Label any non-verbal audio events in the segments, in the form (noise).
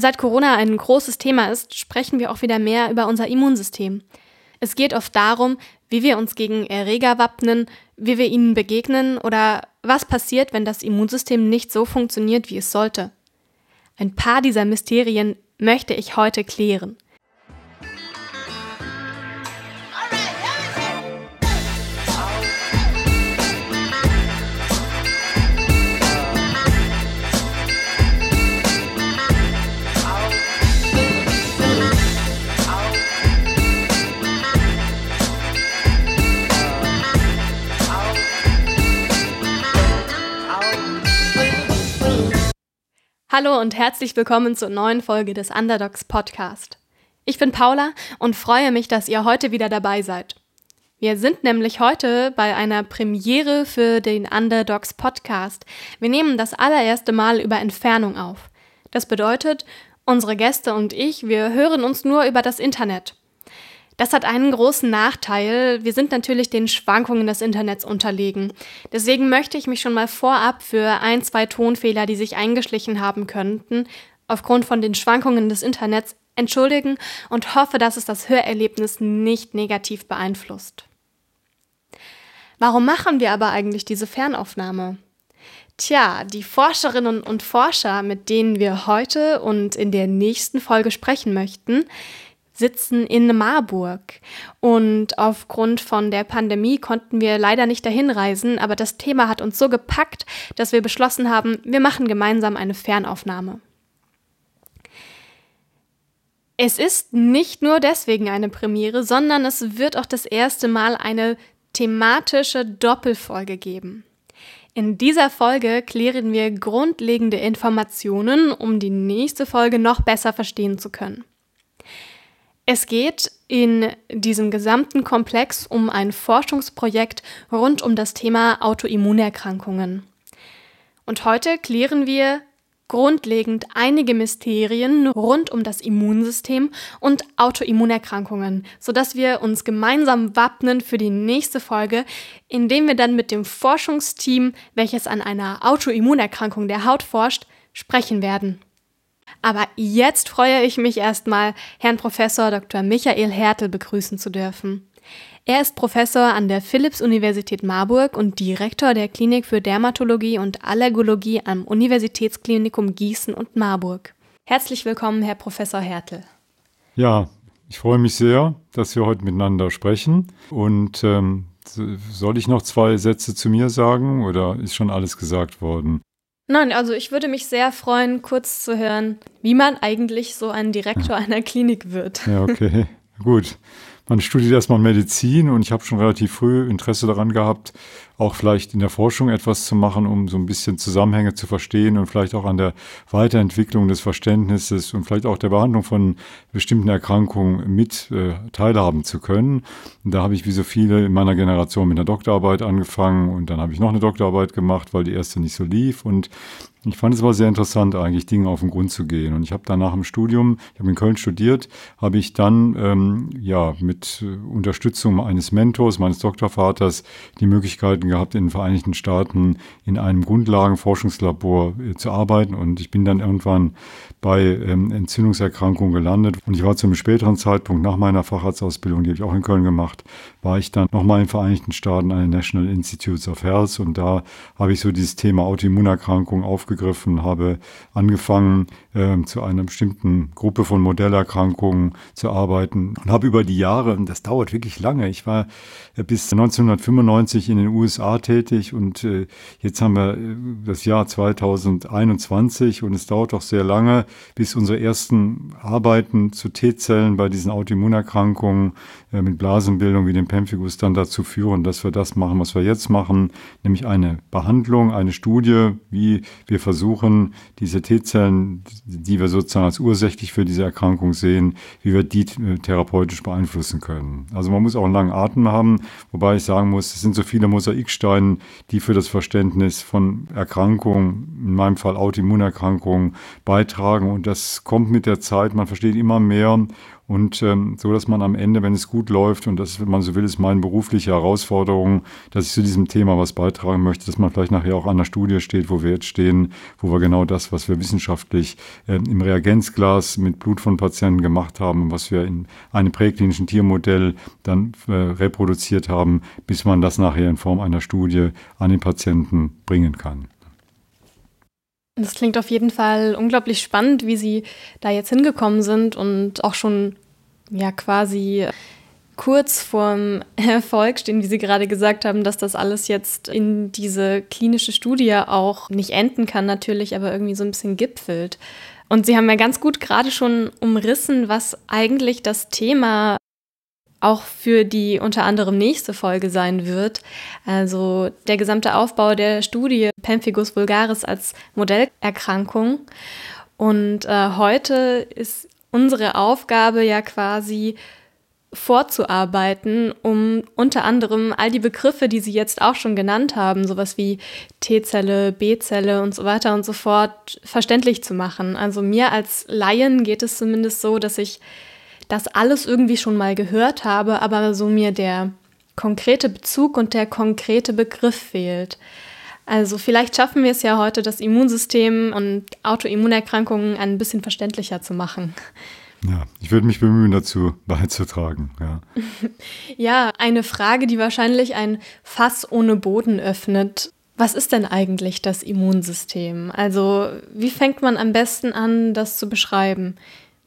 Seit Corona ein großes Thema ist, sprechen wir auch wieder mehr über unser Immunsystem. Es geht oft darum, wie wir uns gegen Erreger wappnen, wie wir ihnen begegnen oder was passiert, wenn das Immunsystem nicht so funktioniert, wie es sollte. Ein paar dieser Mysterien möchte ich heute klären. Hallo und herzlich willkommen zur neuen Folge des Underdogs Podcast. Ich bin Paula und freue mich, dass ihr heute wieder dabei seid. Wir sind nämlich heute bei einer Premiere für den Underdogs Podcast. Wir nehmen das allererste Mal über Entfernung auf. Das bedeutet, unsere Gäste und ich, wir hören uns nur über das Internet. Das hat einen großen Nachteil. Wir sind natürlich den Schwankungen des Internets unterlegen. Deswegen möchte ich mich schon mal vorab für ein, zwei Tonfehler, die sich eingeschlichen haben könnten, aufgrund von den Schwankungen des Internets entschuldigen und hoffe, dass es das Hörerlebnis nicht negativ beeinflusst. Warum machen wir aber eigentlich diese Fernaufnahme? Tja, die Forscherinnen und Forscher, mit denen wir heute und in der nächsten Folge sprechen möchten, sitzen in Marburg. Und aufgrund von der Pandemie konnten wir leider nicht dahin reisen, aber das Thema hat uns so gepackt, dass wir beschlossen haben, wir machen gemeinsam eine Fernaufnahme. Es ist nicht nur deswegen eine Premiere, sondern es wird auch das erste Mal eine thematische Doppelfolge geben. In dieser Folge klären wir grundlegende Informationen, um die nächste Folge noch besser verstehen zu können. Es geht in diesem gesamten Komplex um ein Forschungsprojekt rund um das Thema Autoimmunerkrankungen. Und heute klären wir grundlegend einige Mysterien rund um das Immunsystem und Autoimmunerkrankungen, sodass wir uns gemeinsam wappnen für die nächste Folge, indem wir dann mit dem Forschungsteam, welches an einer Autoimmunerkrankung der Haut forscht, sprechen werden. Aber jetzt freue ich mich erstmal, Herrn Professor Dr. Michael Hertel begrüßen zu dürfen. Er ist Professor an der Philipps-Universität Marburg und Direktor der Klinik für Dermatologie und Allergologie am Universitätsklinikum Gießen und Marburg. Herzlich willkommen, Herr Professor Hertel. Ja, ich freue mich sehr, dass wir heute miteinander sprechen. Und ähm, soll ich noch zwei Sätze zu mir sagen oder ist schon alles gesagt worden? Nein, also ich würde mich sehr freuen, kurz zu hören, wie man eigentlich so ein Direktor einer Klinik wird. Ja, okay. Gut. Man studiert erstmal Medizin und ich habe schon relativ früh Interesse daran gehabt, auch vielleicht in der Forschung etwas zu machen, um so ein bisschen Zusammenhänge zu verstehen und vielleicht auch an der Weiterentwicklung des Verständnisses und vielleicht auch der Behandlung von bestimmten Erkrankungen mit äh, teilhaben zu können. Und da habe ich wie so viele in meiner Generation mit einer Doktorarbeit angefangen und dann habe ich noch eine Doktorarbeit gemacht, weil die erste nicht so lief und ich fand es aber sehr interessant, eigentlich Dinge auf den Grund zu gehen. Und ich habe dann nach dem Studium, ich habe in Köln studiert, habe ich dann ähm, ja mit äh, Unterstützung eines Mentors, meines Doktorvaters, die Möglichkeiten gehabt, in den Vereinigten Staaten in einem Grundlagenforschungslabor äh, zu arbeiten. Und ich bin dann irgendwann bei ähm, Entzündungserkrankungen gelandet. Und ich war zu einem späteren Zeitpunkt nach meiner Facharztausbildung, die habe ich auch in Köln gemacht, war ich dann nochmal in den Vereinigten Staaten an den National Institutes of Health. Und da habe ich so dieses Thema Autoimmunerkrankungen aufgegriffen, habe angefangen, äh, zu einer bestimmten Gruppe von Modellerkrankungen zu arbeiten und habe über die Jahre, und das dauert wirklich lange, ich war äh, bis 1995 in den USA tätig und äh, jetzt haben wir äh, das Jahr 2021 und es dauert auch sehr lange, bis unsere ersten Arbeiten zu T-Zellen bei diesen Autoimmunerkrankungen mit Blasenbildung wie dem Pemphigus dann dazu führen, dass wir das machen, was wir jetzt machen, nämlich eine Behandlung, eine Studie, wie wir versuchen, diese T-Zellen, die wir sozusagen als ursächlich für diese Erkrankung sehen, wie wir die äh, therapeutisch beeinflussen können. Also man muss auch einen langen Atem haben, wobei ich sagen muss, es sind so viele Mosaiksteine, die für das Verständnis von Erkrankungen, in meinem Fall Autoimmunerkrankungen, beitragen und das kommt mit der Zeit, man versteht immer mehr Und ähm, so, dass man am Ende, wenn es gut läuft, und das, wenn man so will, ist meine berufliche Herausforderung, dass ich zu diesem Thema was beitragen möchte, dass man vielleicht nachher auch an der Studie steht, wo wir jetzt stehen, wo wir genau das, was wir wissenschaftlich äh, im Reagenzglas mit Blut von Patienten gemacht haben, was wir in einem präklinischen Tiermodell dann äh, reproduziert haben, bis man das nachher in Form einer Studie an den Patienten bringen kann. Das klingt auf jeden Fall unglaublich spannend, wie Sie da jetzt hingekommen sind und auch schon ja quasi kurz vorm (laughs) Erfolg stehen, wie Sie gerade gesagt haben, dass das alles jetzt in diese klinische Studie auch nicht enden kann natürlich, aber irgendwie so ein bisschen gipfelt. Und Sie haben ja ganz gut gerade schon umrissen, was eigentlich das Thema auch für die unter anderem nächste Folge sein wird. Also der gesamte Aufbau der Studie Pemphigus vulgaris als Modellerkrankung. Und äh, heute ist unsere Aufgabe ja quasi vorzuarbeiten, um unter anderem all die Begriffe, die Sie jetzt auch schon genannt haben, sowas wie T-Zelle, B-Zelle und so weiter und so fort, verständlich zu machen. Also mir als Laien geht es zumindest so, dass ich das alles irgendwie schon mal gehört habe, aber so mir der konkrete Bezug und der konkrete Begriff fehlt. Also vielleicht schaffen wir es ja heute, das Immunsystem und Autoimmunerkrankungen ein bisschen verständlicher zu machen. Ja, ich würde mich bemühen, dazu beizutragen. Ja. (laughs) ja, eine Frage, die wahrscheinlich ein Fass ohne Boden öffnet. Was ist denn eigentlich das Immunsystem? Also, wie fängt man am besten an, das zu beschreiben?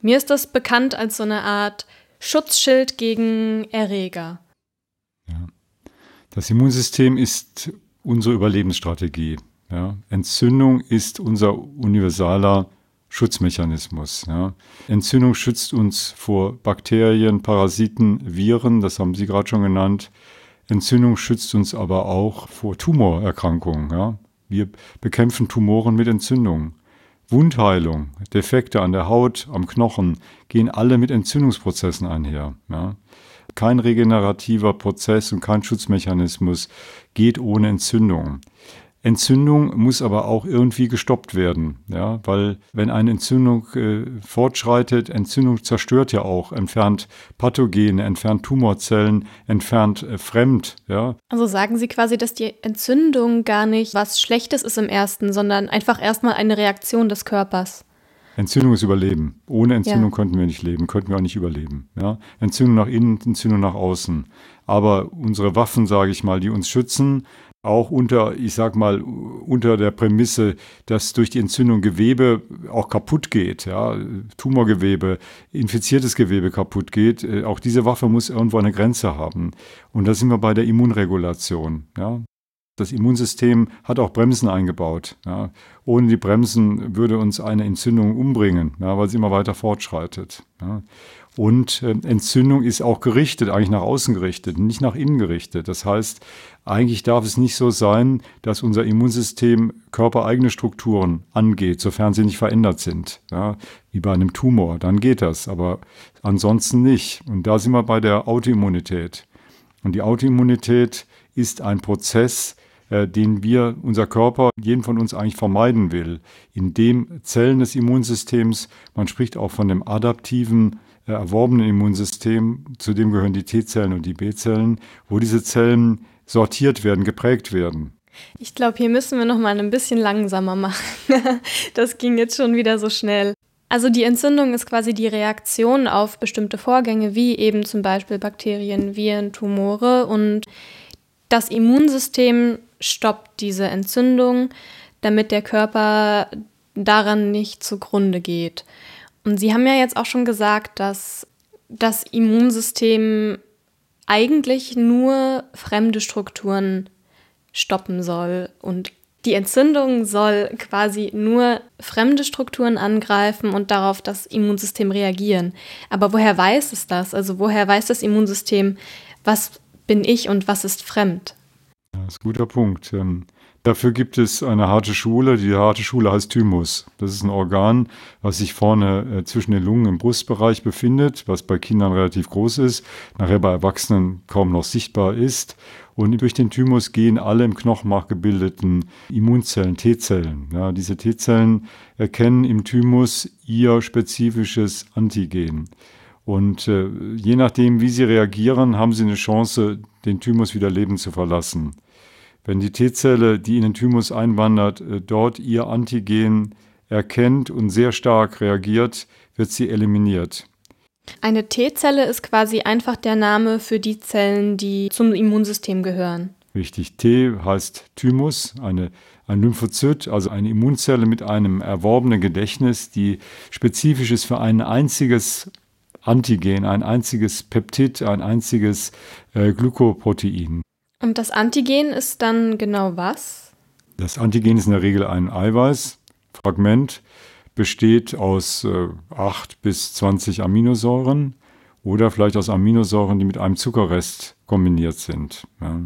Mir ist das bekannt als so eine Art Schutzschild gegen Erreger. Ja. Das Immunsystem ist unsere Überlebensstrategie. Ja. Entzündung ist unser universaler Schutzmechanismus. Ja. Entzündung schützt uns vor Bakterien, Parasiten, Viren, das haben Sie gerade schon genannt. Entzündung schützt uns aber auch vor Tumorerkrankungen. Ja. Wir bekämpfen Tumoren mit Entzündung. Wundheilung, Defekte an der Haut, am Knochen gehen alle mit Entzündungsprozessen einher. Ja. Kein regenerativer Prozess und kein Schutzmechanismus geht ohne Entzündung. Entzündung muss aber auch irgendwie gestoppt werden, ja, weil wenn eine Entzündung äh, fortschreitet, Entzündung zerstört ja auch, entfernt Pathogene, entfernt Tumorzellen, entfernt äh, Fremd, ja. Also sagen Sie quasi, dass die Entzündung gar nicht was Schlechtes ist im ersten, sondern einfach erstmal eine Reaktion des Körpers. Entzündung ist Überleben. Ohne Entzündung ja. könnten wir nicht leben, könnten wir auch nicht überleben. Ja? Entzündung nach innen, Entzündung nach außen. Aber unsere Waffen, sage ich mal, die uns schützen, auch unter, ich sag mal, unter der Prämisse, dass durch die Entzündung Gewebe auch kaputt geht, ja, Tumorgewebe, infiziertes Gewebe kaputt geht. Äh, auch diese Waffe muss irgendwo eine Grenze haben. Und da sind wir bei der Immunregulation, ja. Das Immunsystem hat auch Bremsen eingebaut. Ja. Ohne die Bremsen würde uns eine Entzündung umbringen, ja, weil sie immer weiter fortschreitet. Ja. Und äh, Entzündung ist auch gerichtet, eigentlich nach außen gerichtet, nicht nach innen gerichtet. Das heißt, eigentlich darf es nicht so sein, dass unser Immunsystem körpereigene Strukturen angeht, sofern sie nicht verändert sind. Ja, wie bei einem Tumor, dann geht das, aber ansonsten nicht. Und da sind wir bei der Autoimmunität. Und die Autoimmunität ist ein Prozess, äh, den wir, unser Körper, jeden von uns eigentlich vermeiden will, indem Zellen des Immunsystems, man spricht auch von dem adaptiven erworbenen Immunsystem, zu dem gehören die T-Zellen und die B-Zellen, wo diese Zellen sortiert werden, geprägt werden. Ich glaube, hier müssen wir noch mal ein bisschen langsamer machen. (laughs) das ging jetzt schon wieder so schnell. Also die Entzündung ist quasi die Reaktion auf bestimmte Vorgänge, wie eben zum Beispiel Bakterien, Viren, Tumore. Und das Immunsystem stoppt diese Entzündung, damit der Körper daran nicht zugrunde geht. Und Sie haben ja jetzt auch schon gesagt, dass das Immunsystem eigentlich nur fremde Strukturen stoppen soll und die Entzündung soll quasi nur fremde Strukturen angreifen und darauf das Immunsystem reagieren. Aber woher weiß es das? Also woher weiß das Immunsystem, was bin ich und was ist fremd? Das ist ein guter Punkt. Dafür gibt es eine harte Schule. Die harte Schule heißt Thymus. Das ist ein Organ, was sich vorne äh, zwischen den Lungen im Brustbereich befindet, was bei Kindern relativ groß ist, nachher bei Erwachsenen kaum noch sichtbar ist. Und durch den Thymus gehen alle im Knochenmark gebildeten Immunzellen, T-Zellen. Ja, diese T-Zellen erkennen im Thymus ihr spezifisches Antigen. Und äh, je nachdem, wie sie reagieren, haben sie eine Chance, den Thymus wieder lebend zu verlassen. Wenn die T-Zelle, die in den Thymus einwandert, äh, dort ihr Antigen erkennt und sehr stark reagiert, wird sie eliminiert. Eine T-Zelle ist quasi einfach der Name für die Zellen, die zum Immunsystem gehören. Richtig. T heißt Thymus, eine, ein Lymphozyt, also eine Immunzelle mit einem erworbenen Gedächtnis, die spezifisch ist für ein einziges Antigen, ein einziges Peptid, ein einziges äh, Glykoprotein. Und das Antigen ist dann genau was? Das Antigen ist in der Regel ein Eiweißfragment, besteht aus äh, 8 bis 20 Aminosäuren oder vielleicht aus Aminosäuren, die mit einem Zuckerrest kombiniert sind. Ja.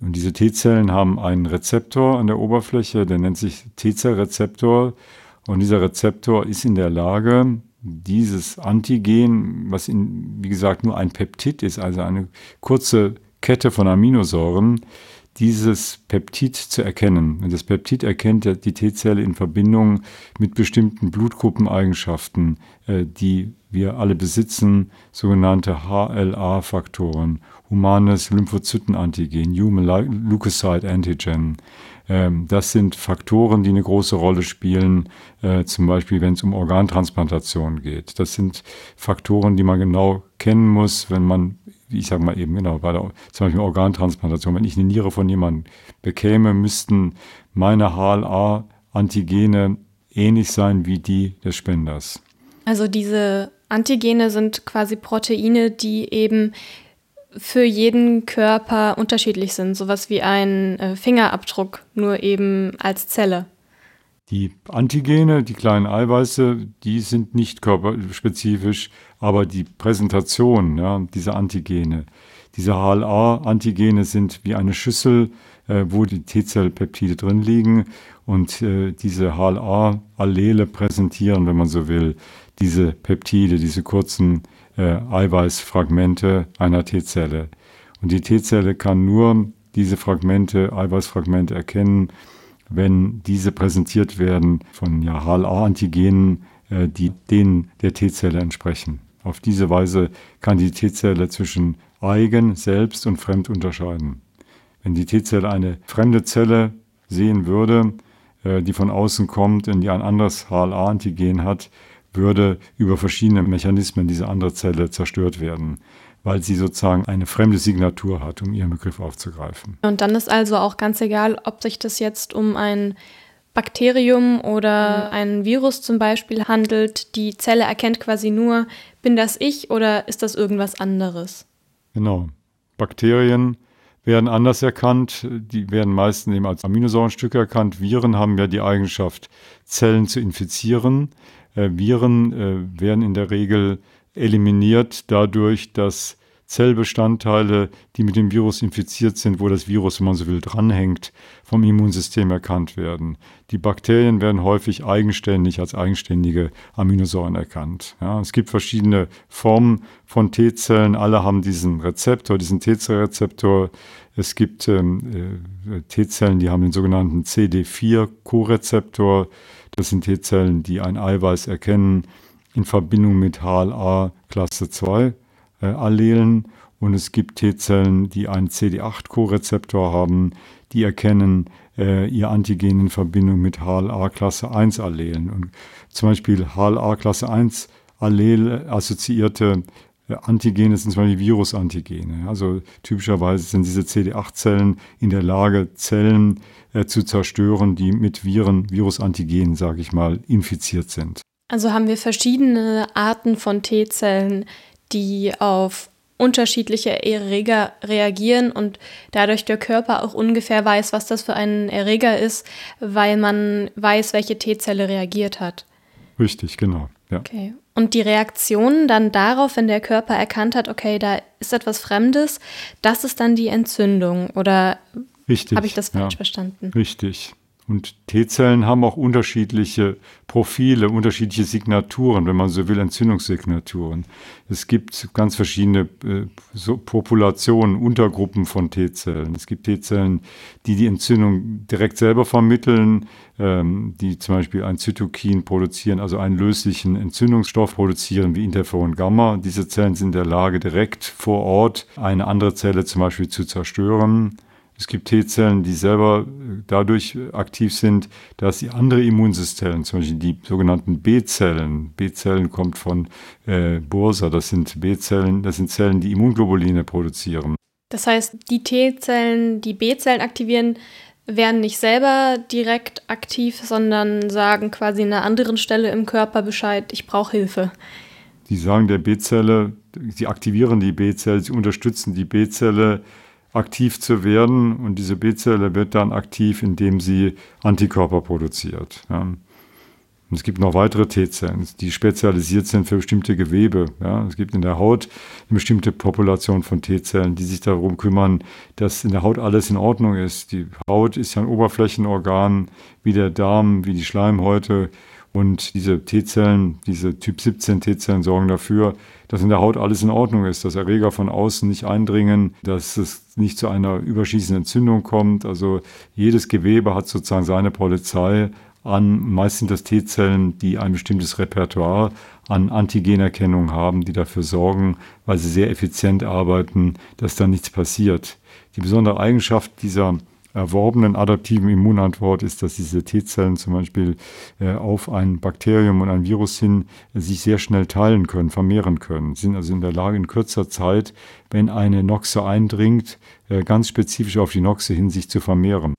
Und diese T-Zellen haben einen Rezeptor an der Oberfläche, der nennt sich T-Zellrezeptor. Und dieser Rezeptor ist in der Lage, dieses Antigen, was in, wie gesagt nur ein Peptid ist, also eine kurze Kette von Aminosäuren, dieses Peptid zu erkennen. Und das Peptid erkennt die T-Zelle in Verbindung mit bestimmten Blutgruppeneigenschaften, äh, die wir alle besitzen, sogenannte HLA-Faktoren, humanes Lymphozytenantigen, Human Leukocyte Antigen. Ähm, das sind Faktoren, die eine große Rolle spielen, äh, zum Beispiel wenn es um Organtransplantation geht. Das sind Faktoren, die man genau kennen muss, wenn man, ich sage mal eben genau, bei der zum Beispiel Organtransplantation, wenn ich eine Niere von jemandem bekäme, müssten meine HLA-Antigene ähnlich sein wie die des Spenders. Also diese Antigene sind quasi Proteine, die eben für jeden Körper unterschiedlich sind, sowas wie ein äh, Fingerabdruck, nur eben als Zelle. Die Antigene, die kleinen Eiweiße, die sind nicht körperspezifisch, aber die Präsentation ja, dieser Antigene, diese HLA-Antigene sind wie eine Schüssel, äh, wo die T-Zellpeptide drin liegen und äh, diese HLA-Allele präsentieren, wenn man so will, diese Peptide, diese kurzen äh, Eiweißfragmente einer T-Zelle. Und die T-Zelle kann nur diese Fragmente, Eiweißfragmente erkennen, wenn diese präsentiert werden von ja, HLA-Antigenen, äh, die denen der T-Zelle entsprechen. Auf diese Weise kann die T-Zelle zwischen eigen, selbst und fremd unterscheiden. Wenn die T-Zelle eine fremde Zelle sehen würde, äh, die von außen kommt und die ein anderes HLA-Antigen hat, würde über verschiedene Mechanismen diese andere Zelle zerstört werden, weil sie sozusagen eine fremde Signatur hat, um ihren Begriff aufzugreifen. Und dann ist also auch ganz egal, ob sich das jetzt um ein Bakterium oder ein Virus zum Beispiel handelt. Die Zelle erkennt quasi nur, bin das ich oder ist das irgendwas anderes? Genau. Bakterien werden anders erkannt. Die werden meistens eben als Aminosäurenstücke erkannt. Viren haben ja die Eigenschaft, Zellen zu infizieren. Äh, Viren äh, werden in der Regel eliminiert dadurch, dass Zellbestandteile, die mit dem Virus infiziert sind, wo das Virus, wenn man so will, dranhängt, vom Immunsystem erkannt werden. Die Bakterien werden häufig eigenständig als eigenständige Aminosäuren erkannt. Ja, es gibt verschiedene Formen von T-Zellen. Alle haben diesen Rezeptor, diesen T-Zellrezeptor. Es gibt ähm, äh, T-Zellen, die haben den sogenannten CD4-Korezeptor. Das sind T-Zellen, die ein Eiweiß erkennen in Verbindung mit HLA Klasse 2 äh, Allelen. Und es gibt T-Zellen, die einen CD8-Korezeptor haben, die erkennen äh, ihr Antigen in Verbindung mit HLA Klasse 1 Allelen. Und zum Beispiel HLA Klasse 1 Allel assoziierte äh, Antigene sind zum Beispiel Virusantigene. Also typischerweise sind diese CD8-Zellen in der Lage, Zellen äh, zu zerstören, die mit Viren, Virusantigenen, sage ich mal, infiziert sind. Also haben wir verschiedene Arten von T-Zellen, die auf unterschiedliche Erreger reagieren und dadurch der Körper auch ungefähr weiß, was das für ein Erreger ist, weil man weiß, welche T-Zelle reagiert hat. Richtig, genau. Ja. Okay. Und die Reaktion dann darauf, wenn der Körper erkannt hat, okay, da ist etwas Fremdes, das ist dann die Entzündung. Oder habe ich das falsch ja, verstanden? Richtig. Und T-Zellen haben auch unterschiedliche Profile, unterschiedliche Signaturen, wenn man so will, Entzündungssignaturen. Es gibt ganz verschiedene äh, so Populationen, Untergruppen von T-Zellen. Es gibt T-Zellen, die die Entzündung direkt selber vermitteln, ähm, die zum Beispiel ein Zytokin produzieren, also einen löslichen Entzündungsstoff produzieren wie Interferon Gamma. Diese Zellen sind in der Lage, direkt vor Ort eine andere Zelle zum Beispiel zu zerstören. Es gibt T-Zellen, die selber äh, dadurch aktiv sind, dass sie andere Immunsysteme, zum Beispiel die sogenannten B-Zellen, B-Zellen kommt von äh, Bursa, das sind B-Zellen, das sind Zellen, die Immunglobuline produzieren. Das heißt, die T-Zellen, die B-Zellen aktivieren, werden nicht selber direkt aktiv, sondern sagen quasi an einer anderen Stelle im Körper Bescheid, ich brauche Hilfe. Die sagen der B-Zelle, sie aktivieren die B-Zelle, sie unterstützen die B-Zelle aktiv zu werden und diese B-Zelle wird dann aktiv, indem sie Antikörper produziert. Ja. Es gibt noch weitere T-Zellen, die spezialisiert sind für bestimmte Gewebe. Ja. Es gibt in der Haut eine bestimmte Population von T-Zellen, die sich darum kümmern, dass in der Haut alles in Ordnung ist. Die Haut ist ja ein Oberflächenorgan, wie der Darm, wie die Schleimhäute. Und diese T-Zellen, diese Typ 17 T-Zellen sorgen dafür, dass in der Haut alles in Ordnung ist, dass Erreger von außen nicht eindringen, dass es nicht zu einer überschießenden Entzündung kommt. Also jedes Gewebe hat sozusagen seine Polizei an. Meist sind das T-Zellen, die ein bestimmtes Repertoire an Antigenerkennung haben, die dafür sorgen, weil sie sehr effizient arbeiten, dass da nichts passiert. Die besondere Eigenschaft dieser erworbenen adaptiven Immunantwort ist, dass diese T-Zellen zum Beispiel äh, auf ein Bakterium und ein Virus hin äh, sich sehr schnell teilen können, vermehren können. Sie sind also in der Lage, in kürzer Zeit, wenn eine Noxe eindringt, äh, ganz spezifisch auf die Noxe hin sich zu vermehren.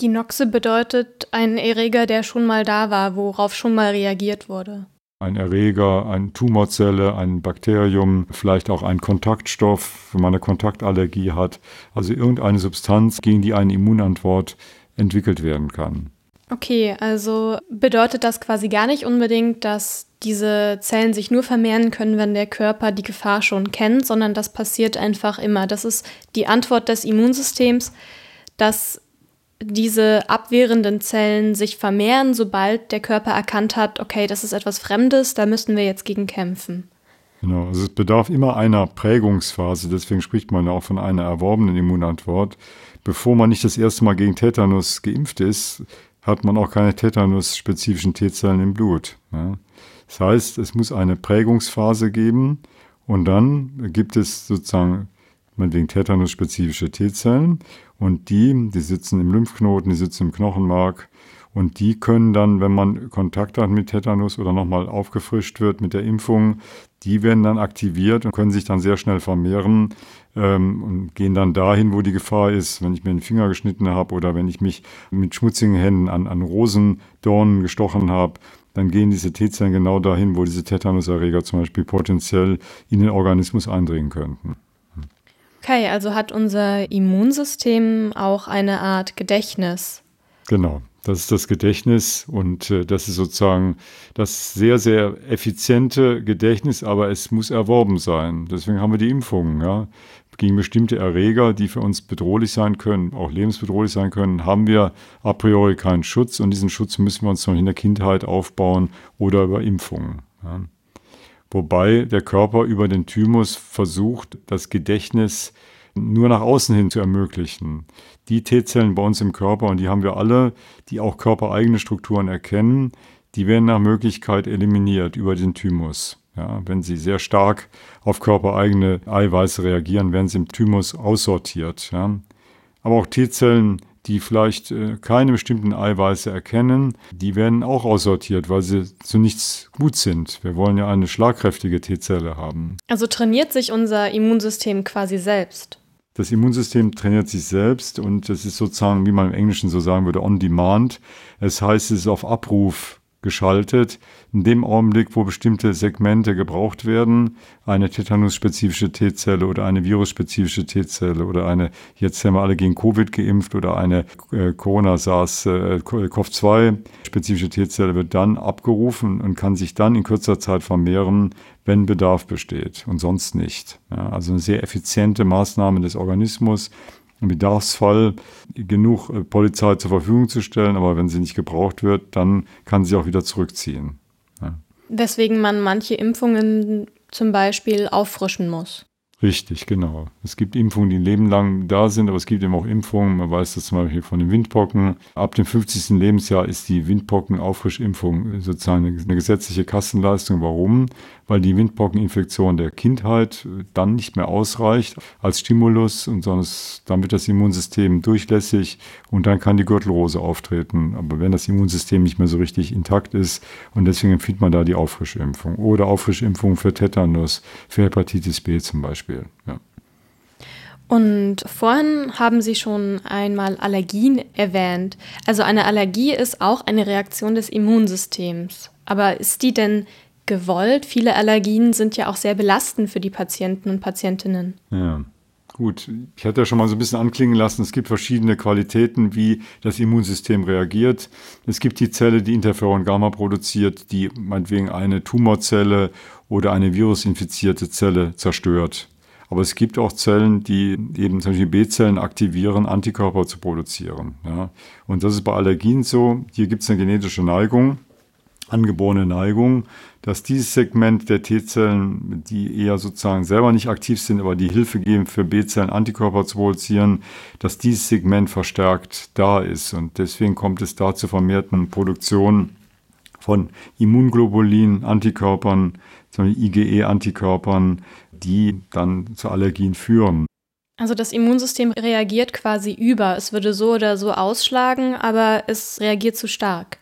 Die Noxe bedeutet ein Erreger, der schon mal da war, worauf schon mal reagiert wurde ein Erreger, eine Tumorzelle, ein Bakterium, vielleicht auch ein Kontaktstoff, wenn man eine Kontaktallergie hat. Also irgendeine Substanz, gegen die eine Immunantwort entwickelt werden kann. Okay, also bedeutet das quasi gar nicht unbedingt, dass diese Zellen sich nur vermehren können, wenn der Körper die Gefahr schon kennt, sondern das passiert einfach immer. Das ist die Antwort des Immunsystems, dass diese abwehrenden Zellen sich vermehren, sobald der Körper erkannt hat, okay, das ist etwas Fremdes, da müssen wir jetzt gegen kämpfen. Genau, also es bedarf immer einer Prägungsphase, deswegen spricht man ja auch von einer erworbenen Immunantwort. Bevor man nicht das erste Mal gegen Tetanus geimpft ist, hat man auch keine Tetanus-spezifischen T-Zellen im Blut. Ja. Das heißt, es muss eine Prägungsphase geben und dann gibt es sozusagen meinetwegen Tetanus-spezifische T-Zellen und die, die sitzen im Lymphknoten, die sitzen im Knochenmark und die können dann, wenn man Kontakt hat mit Tetanus oder nochmal aufgefrischt wird mit der Impfung, die werden dann aktiviert und können sich dann sehr schnell vermehren ähm, und gehen dann dahin, wo die Gefahr ist, wenn ich mir den Finger geschnitten habe oder wenn ich mich mit schmutzigen Händen an, an Rosendornen gestochen habe. Dann gehen diese T-Zellen genau dahin, wo diese Tetanuserreger zum Beispiel potenziell in den Organismus eindringen könnten. Okay, also hat unser Immunsystem auch eine Art Gedächtnis. Genau, das ist das Gedächtnis und äh, das ist sozusagen das sehr, sehr effiziente Gedächtnis, aber es muss erworben sein. Deswegen haben wir die Impfungen. Ja. Gegen bestimmte Erreger, die für uns bedrohlich sein können, auch lebensbedrohlich sein können, haben wir a priori keinen Schutz und diesen Schutz müssen wir uns noch in der Kindheit aufbauen oder über Impfungen. Ja wobei der Körper über den Thymus versucht, das Gedächtnis nur nach außen hin zu ermöglichen. Die T-Zellen bei uns im Körper, und die haben wir alle, die auch körpereigene Strukturen erkennen, die werden nach Möglichkeit eliminiert über den Thymus. Ja, wenn sie sehr stark auf körpereigene Eiweiße reagieren, werden sie im Thymus aussortiert. Ja. Aber auch T-Zellen, die vielleicht äh, keine bestimmten Eiweiße erkennen, die werden auch aussortiert, weil sie zu nichts gut sind. Wir wollen ja eine schlagkräftige T-Zelle haben. Also trainiert sich unser Immunsystem quasi selbst. Das Immunsystem trainiert sich selbst und es ist sozusagen, wie man im Englischen so sagen würde, on demand. Es heißt, es ist auf Abruf geschaltet. In dem Augenblick, wo bestimmte Segmente gebraucht werden, eine tetanusspezifische T-Zelle oder eine virusspezifische T-Zelle oder eine, jetzt haben wir alle gegen Covid geimpft oder eine äh, Corona-SARS-CoV-2 äh, T-Zelle wird dann abgerufen und kann sich dann in kürzer Zeit vermehren, wenn Bedarf besteht und sonst nicht. Ja, also eine sehr effiziente Maßnahme des Organismus, im Bedarfsfall genug äh, Polizei zur Verfügung zu stellen, aber wenn sie nicht gebraucht wird, dann kann sie auch wieder zurückziehen. Ja. Weswegen man manche Impfungen zum Beispiel auffrischen muss. Richtig, genau. Es gibt Impfungen, die ein Leben lang da sind, aber es gibt eben auch Impfungen. Man weiß das zum Beispiel von den Windpocken. Ab dem 50. Lebensjahr ist die Windpocken-Auffrischimpfung sozusagen eine gesetzliche Kassenleistung. Warum? Weil die Windpockeninfektion der Kindheit dann nicht mehr ausreicht als Stimulus und sonst, dann wird das Immunsystem durchlässig und dann kann die Gürtelrose auftreten. Aber wenn das Immunsystem nicht mehr so richtig intakt ist und deswegen empfiehlt man da die Auffrischimpfung oder Auffrischimpfung für Tetanus, für Hepatitis B zum Beispiel. Beispiel. Ja. Und vorhin haben Sie schon einmal Allergien erwähnt. Also eine Allergie ist auch eine Reaktion des Immunsystems. Aber ist die denn gewollt? Viele Allergien sind ja auch sehr belastend für die Patienten und Patientinnen. Ja. Gut, ich hatte ja schon mal so ein bisschen anklingen lassen, es gibt verschiedene Qualitäten, wie das Immunsystem reagiert. Es gibt die Zelle, die Interferon Gamma produziert, die meinetwegen eine Tumorzelle oder eine virusinfizierte Zelle zerstört. Aber es gibt auch Zellen, die eben zum Beispiel B-Zellen aktivieren, Antikörper zu produzieren. Ja. Und das ist bei Allergien so. Hier gibt es eine genetische Neigung, angeborene Neigung, dass dieses Segment der T-Zellen, die eher sozusagen selber nicht aktiv sind, aber die Hilfe geben für B-Zellen Antikörper zu produzieren, dass dieses Segment verstärkt da ist. Und deswegen kommt es da zur vermehrten Produktion von Immunglobulin, Antikörpern, zum Beispiel IgE-Antikörpern, die dann zu Allergien führen. Also das Immunsystem reagiert quasi über. Es würde so oder so ausschlagen, aber es reagiert zu stark.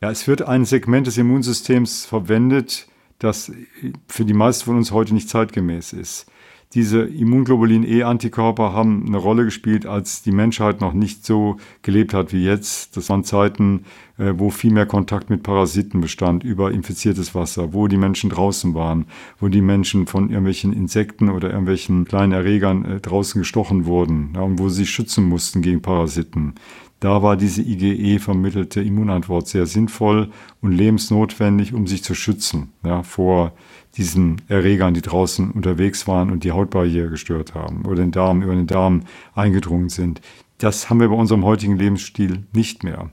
Ja, es wird ein Segment des Immunsystems verwendet, das für die meisten von uns heute nicht zeitgemäß ist. Diese Immunglobulin-E-Antikörper haben eine Rolle gespielt, als die Menschheit noch nicht so gelebt hat wie jetzt. Das waren Zeiten, äh, wo viel mehr Kontakt mit Parasiten bestand, über infiziertes Wasser, wo die Menschen draußen waren, wo die Menschen von irgendwelchen Insekten oder irgendwelchen kleinen Erregern äh, draußen gestochen wurden und wo sie sich schützen mussten gegen Parasiten. Da war diese IgE vermittelte Immunantwort sehr sinnvoll und lebensnotwendig, um sich zu schützen ja, vor diesen Erregern, die draußen unterwegs waren und die Hautbarriere gestört haben oder den Darm über den Darm eingedrungen sind. Das haben wir bei unserem heutigen Lebensstil nicht mehr.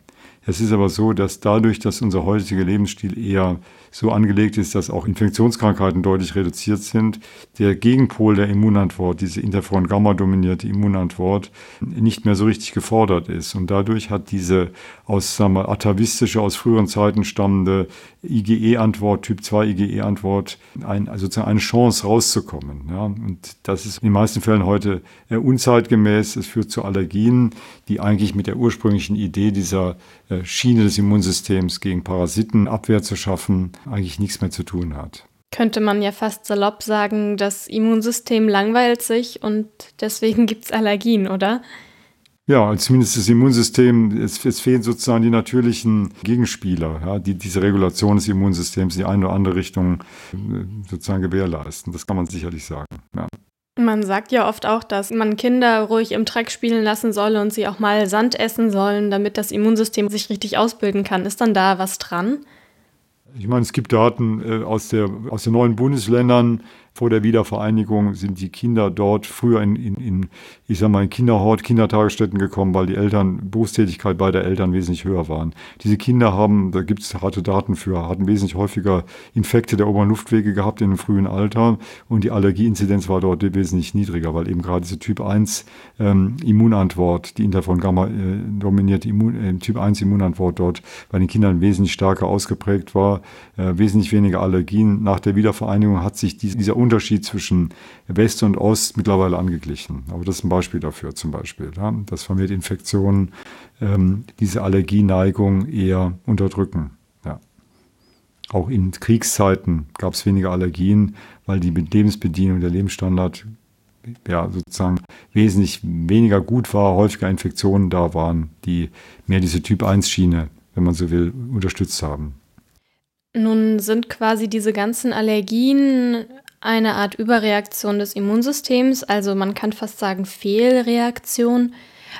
Es ist aber so, dass dadurch, dass unser heutiger Lebensstil eher so angelegt ist, dass auch Infektionskrankheiten deutlich reduziert sind, der Gegenpol der Immunantwort, diese Interferon-Gamma-dominierte Immunantwort, nicht mehr so richtig gefordert ist. Und dadurch hat diese aus sagen wir, atavistische, aus früheren Zeiten stammende IgE-Antwort, Typ 2 IgE-Antwort, ein, also sozusagen eine Chance rauszukommen. Ja. Und das ist in den meisten Fällen heute unzeitgemäß. Es führt zu Allergien, die eigentlich mit der ursprünglichen Idee dieser äh, Schiene des Immunsystems gegen Parasiten Abwehr zu schaffen, eigentlich nichts mehr zu tun hat. Könnte man ja fast salopp sagen, das Immunsystem langweilt sich und deswegen (laughs) gibt es Allergien, oder? Ja, zumindest das Immunsystem, es, es fehlen sozusagen die natürlichen Gegenspieler, ja, die diese Regulation des Immunsystems in die eine oder andere Richtung äh, sozusagen gewährleisten. Das kann man sicherlich sagen. Ja. Man sagt ja oft auch, dass man Kinder ruhig im Dreck spielen lassen soll und sie auch mal Sand essen sollen, damit das Immunsystem sich richtig ausbilden kann. Ist dann da was dran? Ich meine, es gibt Daten äh, aus, der, aus den neuen Bundesländern, vor der Wiedervereinigung sind die Kinder dort früher in, in, in ich sag mal, in Kinderhort, Kindertagesstätten gekommen, weil die Eltern, Berufstätigkeit beider Eltern wesentlich höher waren. Diese Kinder haben, da gibt es harte Daten für, hatten wesentlich häufiger Infekte der oberen Luftwege gehabt in einem frühen Alter und die Allergieinzidenz war dort wesentlich niedriger, weil eben gerade diese Typ 1 ähm, Immunantwort, die Interferon Gamma äh, dominierte Immun, äh, Typ 1 Immunantwort dort bei den Kindern wesentlich stärker ausgeprägt war, äh, wesentlich weniger Allergien. Nach der Wiedervereinigung hat sich die, dieser Unterschied zwischen West und Ost mittlerweile angeglichen. Aber das ist ein Beispiel dafür zum Beispiel, ja, dass vermehrt Infektionen ähm, diese Allergieneigung eher unterdrücken. Ja. Auch in Kriegszeiten gab es weniger Allergien, weil die Lebensbedienung, der Lebensstandard ja, sozusagen wesentlich weniger gut war, häufiger Infektionen da waren, die mehr diese Typ-1-Schiene, wenn man so will, unterstützt haben. Nun sind quasi diese ganzen Allergien eine Art Überreaktion des Immunsystems, also man kann fast sagen Fehlreaktion.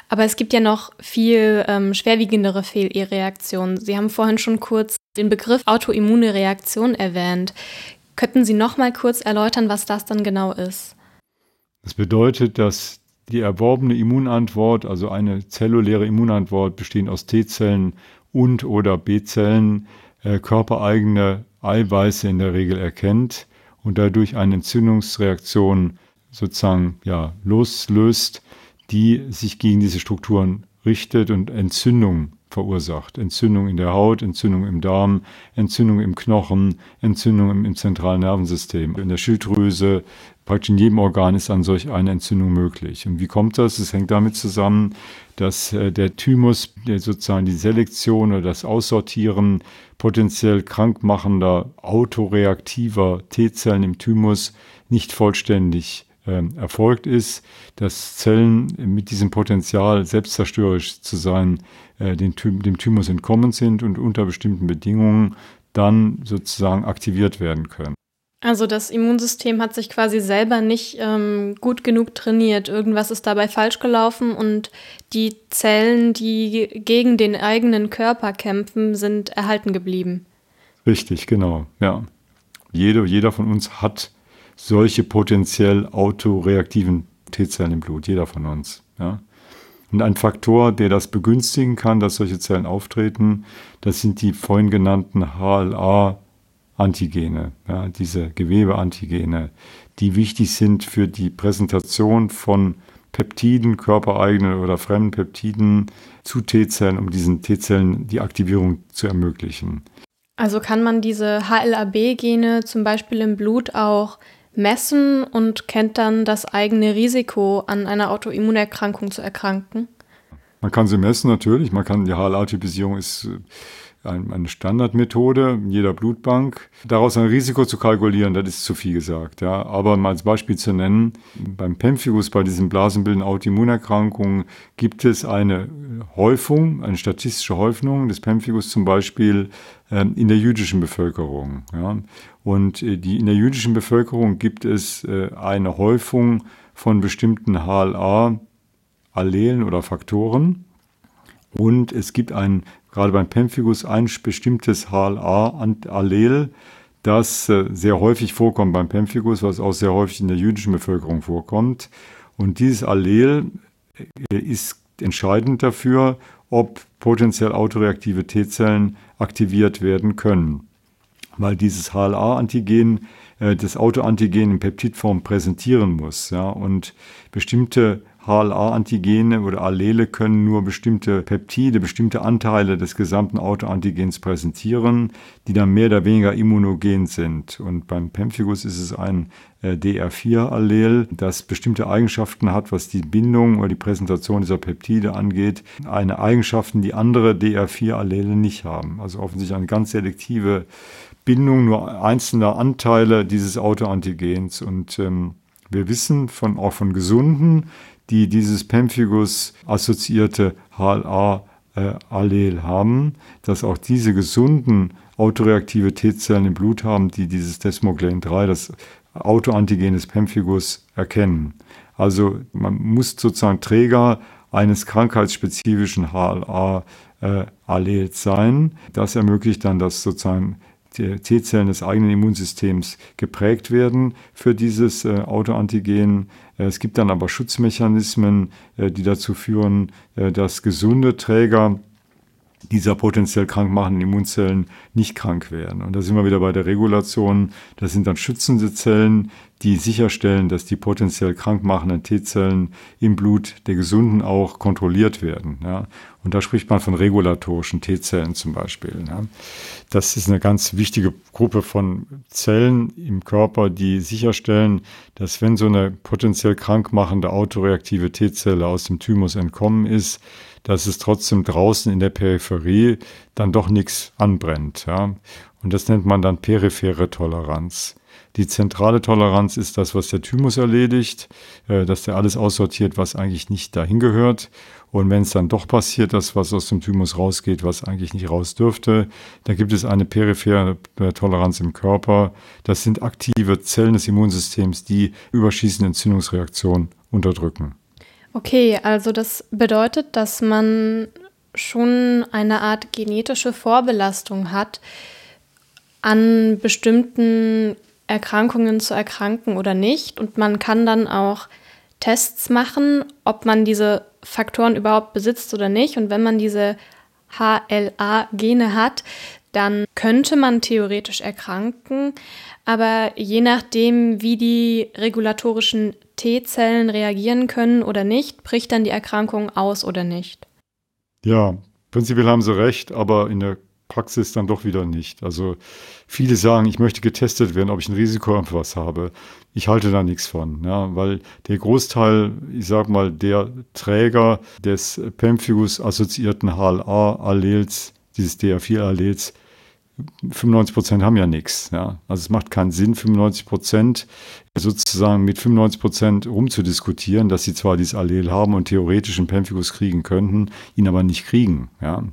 Aber es gibt ja noch viel ähm, schwerwiegendere Fehlreaktionen. Sie haben vorhin schon kurz den Begriff Autoimmune Reaktion erwähnt. Könnten Sie noch mal kurz erläutern, was das dann genau ist? Das bedeutet, dass Die erworbene Immunantwort, also eine zelluläre Immunantwort bestehend aus T-Zellen und oder B-Zellen, äh, körpereigene Eiweiße in der Regel erkennt und dadurch eine Entzündungsreaktion sozusagen ja, loslöst, die sich gegen diese Strukturen richtet und Entzündung verursacht. Entzündung in der Haut, Entzündung im Darm, Entzündung im Knochen, Entzündung im, im zentralen Nervensystem, in der Schilddrüse, praktisch in jedem Organ ist dann solch eine Entzündung möglich. Und wie kommt das? Es hängt damit zusammen, dass äh, der Thymus, der sozusagen die Selektion oder das Aussortieren potenziell krankmachender, autoreaktiver T-Zellen im Thymus nicht vollständig äh, erfolgt ist, dass Zellen mit diesem Potenzial, selbstzerstörerisch zu sein, äh, dem, dem Thymus entkommen sind und unter bestimmten Bedingungen dann sozusagen aktiviert werden können. Also das Immunsystem hat sich quasi selber nicht ähm, gut genug trainiert. Irgendwas ist dabei falsch gelaufen und die Zellen, die gegen den eigenen Körper kämpfen, sind erhalten geblieben. Richtig, genau, ja. Jeder, jeder von uns hat solche potenziell autoreaktiven T-Zellen im Blut, jeder von uns. Ja. Und ein Faktor, der das begünstigen kann, dass solche Zellen auftreten, das sind die vorhin genannten HLA Antigene, ja, diese Gewebeantigene, die wichtig sind für die Präsentation von Peptiden, körpereigenen oder fremden Peptiden zu T-Zellen, um diesen T-Zellen die Aktivierung zu ermöglichen. Also kann man diese HLA-B-Gene zum Beispiel im Blut auch messen und kennt dann das eigene Risiko, an einer Autoimmunerkrankung zu erkranken? Man kann sie messen natürlich. Man kann die HLA-Typisierung ist eine Standardmethode in jeder Blutbank. Daraus ein Risiko zu kalkulieren, das ist zu viel gesagt. Ja. Aber mal als Beispiel zu nennen, beim Pemphigus, bei diesen blasenbildenden Autoimmunerkrankungen, gibt es eine Häufung, eine statistische Häufung des Pemphigus zum Beispiel ähm, in der jüdischen Bevölkerung. Ja. Und äh, die, in der jüdischen Bevölkerung gibt es äh, eine Häufung von bestimmten HLA-Allelen oder Faktoren. Und es gibt ein gerade beim Pemphigus ein bestimmtes HLA-Allel, das äh, sehr häufig vorkommt beim Pemphigus, was auch sehr häufig in der jüdischen Bevölkerung vorkommt. Und dieses Allel äh, ist entscheidend dafür, ob potenziell autoreaktive T-Zellen aktiviert werden können. Weil dieses HLA-Antigen äh, das Autoantigen in Peptidform präsentieren muss. Ja, und bestimmte HLA-Antigene oder Allele können nur bestimmte Peptide, bestimmte Anteile des gesamten Autoantigens präsentieren, die dann mehr oder weniger immunogen sind. Und beim Pemphigus ist es ein äh, DR4-Allel, das bestimmte Eigenschaften hat, was die Bindung oder die Präsentation dieser Peptide angeht. Eine Eigenschaften, die andere DR4-Allele nicht haben. Also offensichtlich eine ganz selektive Bindung nur einzelner Anteile dieses Autoantigens. Und ähm, wir wissen von, auch von gesunden die dieses Pemphigus-assoziierte HLA-Allel haben, dass auch diese gesunden autoreaktive T-Zellen im Blut haben, die dieses Desmoglein 3, das Autoantigen des Pemphigus, erkennen. Also man muss sozusagen Träger eines krankheitsspezifischen HLA-Allels sein. Das ermöglicht dann, dass sozusagen T-Zellen des eigenen Immunsystems geprägt werden für dieses äh, Autoantigen. Äh, es gibt dann aber Schutzmechanismen, äh, die dazu führen, äh, dass gesunde Träger dieser potenziell krankmachenden Immunzellen nicht krank werden. Und da sind wir wieder bei der Regulation. Das sind dann schützende Zellen, die sicherstellen, dass die potenziell krankmachenden T-Zellen im Blut der Gesunden auch kontrolliert werden. Ja. Und da spricht man von regulatorischen T-Zellen zum Beispiel. Ja. Das ist eine ganz wichtige Gruppe von Zellen im Körper, die sicherstellen, dass wenn so eine potenziell krankmachende autoreaktive T-Zelle aus dem Thymus entkommen ist, dass es trotzdem draußen in der Peripherie dann doch nichts anbrennt. Ja? Und das nennt man dann periphere Toleranz. Die zentrale Toleranz ist das, was der Thymus erledigt, äh, dass der alles aussortiert, was eigentlich nicht dahin gehört. Und wenn es dann doch passiert, dass was aus dem Thymus rausgeht, was eigentlich nicht raus dürfte, dann gibt es eine periphere Toleranz im Körper. Das sind aktive Zellen des Immunsystems, die überschießende Entzündungsreaktionen unterdrücken. Okay, also das bedeutet, dass man schon eine Art genetische Vorbelastung hat, an bestimmten Erkrankungen zu erkranken oder nicht. Und man kann dann auch Tests machen, ob man diese Faktoren überhaupt besitzt oder nicht. Und wenn man diese HLA-Gene hat, dann könnte man theoretisch erkranken. Aber je nachdem, wie die regulatorischen T-Zellen reagieren können oder nicht, bricht dann die Erkrankung aus oder nicht. Ja, prinzipiell haben Sie recht, aber in der Praxis dann doch wieder nicht. Also viele sagen, ich möchte getestet werden, ob ich ein Risiko auf was habe. Ich halte da nichts von, ja, weil der Großteil, ich sag mal, der Träger des Pemphigus assoziierten HLA-Allels, dieses DA4-Allels, 95 Prozent haben ja nichts. Ja. Also es macht keinen Sinn, 95 Prozent sozusagen mit 95 Prozent rumzudiskutieren, dass sie zwar dieses Allel haben und theoretisch einen Pemphigus kriegen könnten, ihn aber nicht kriegen. Ja.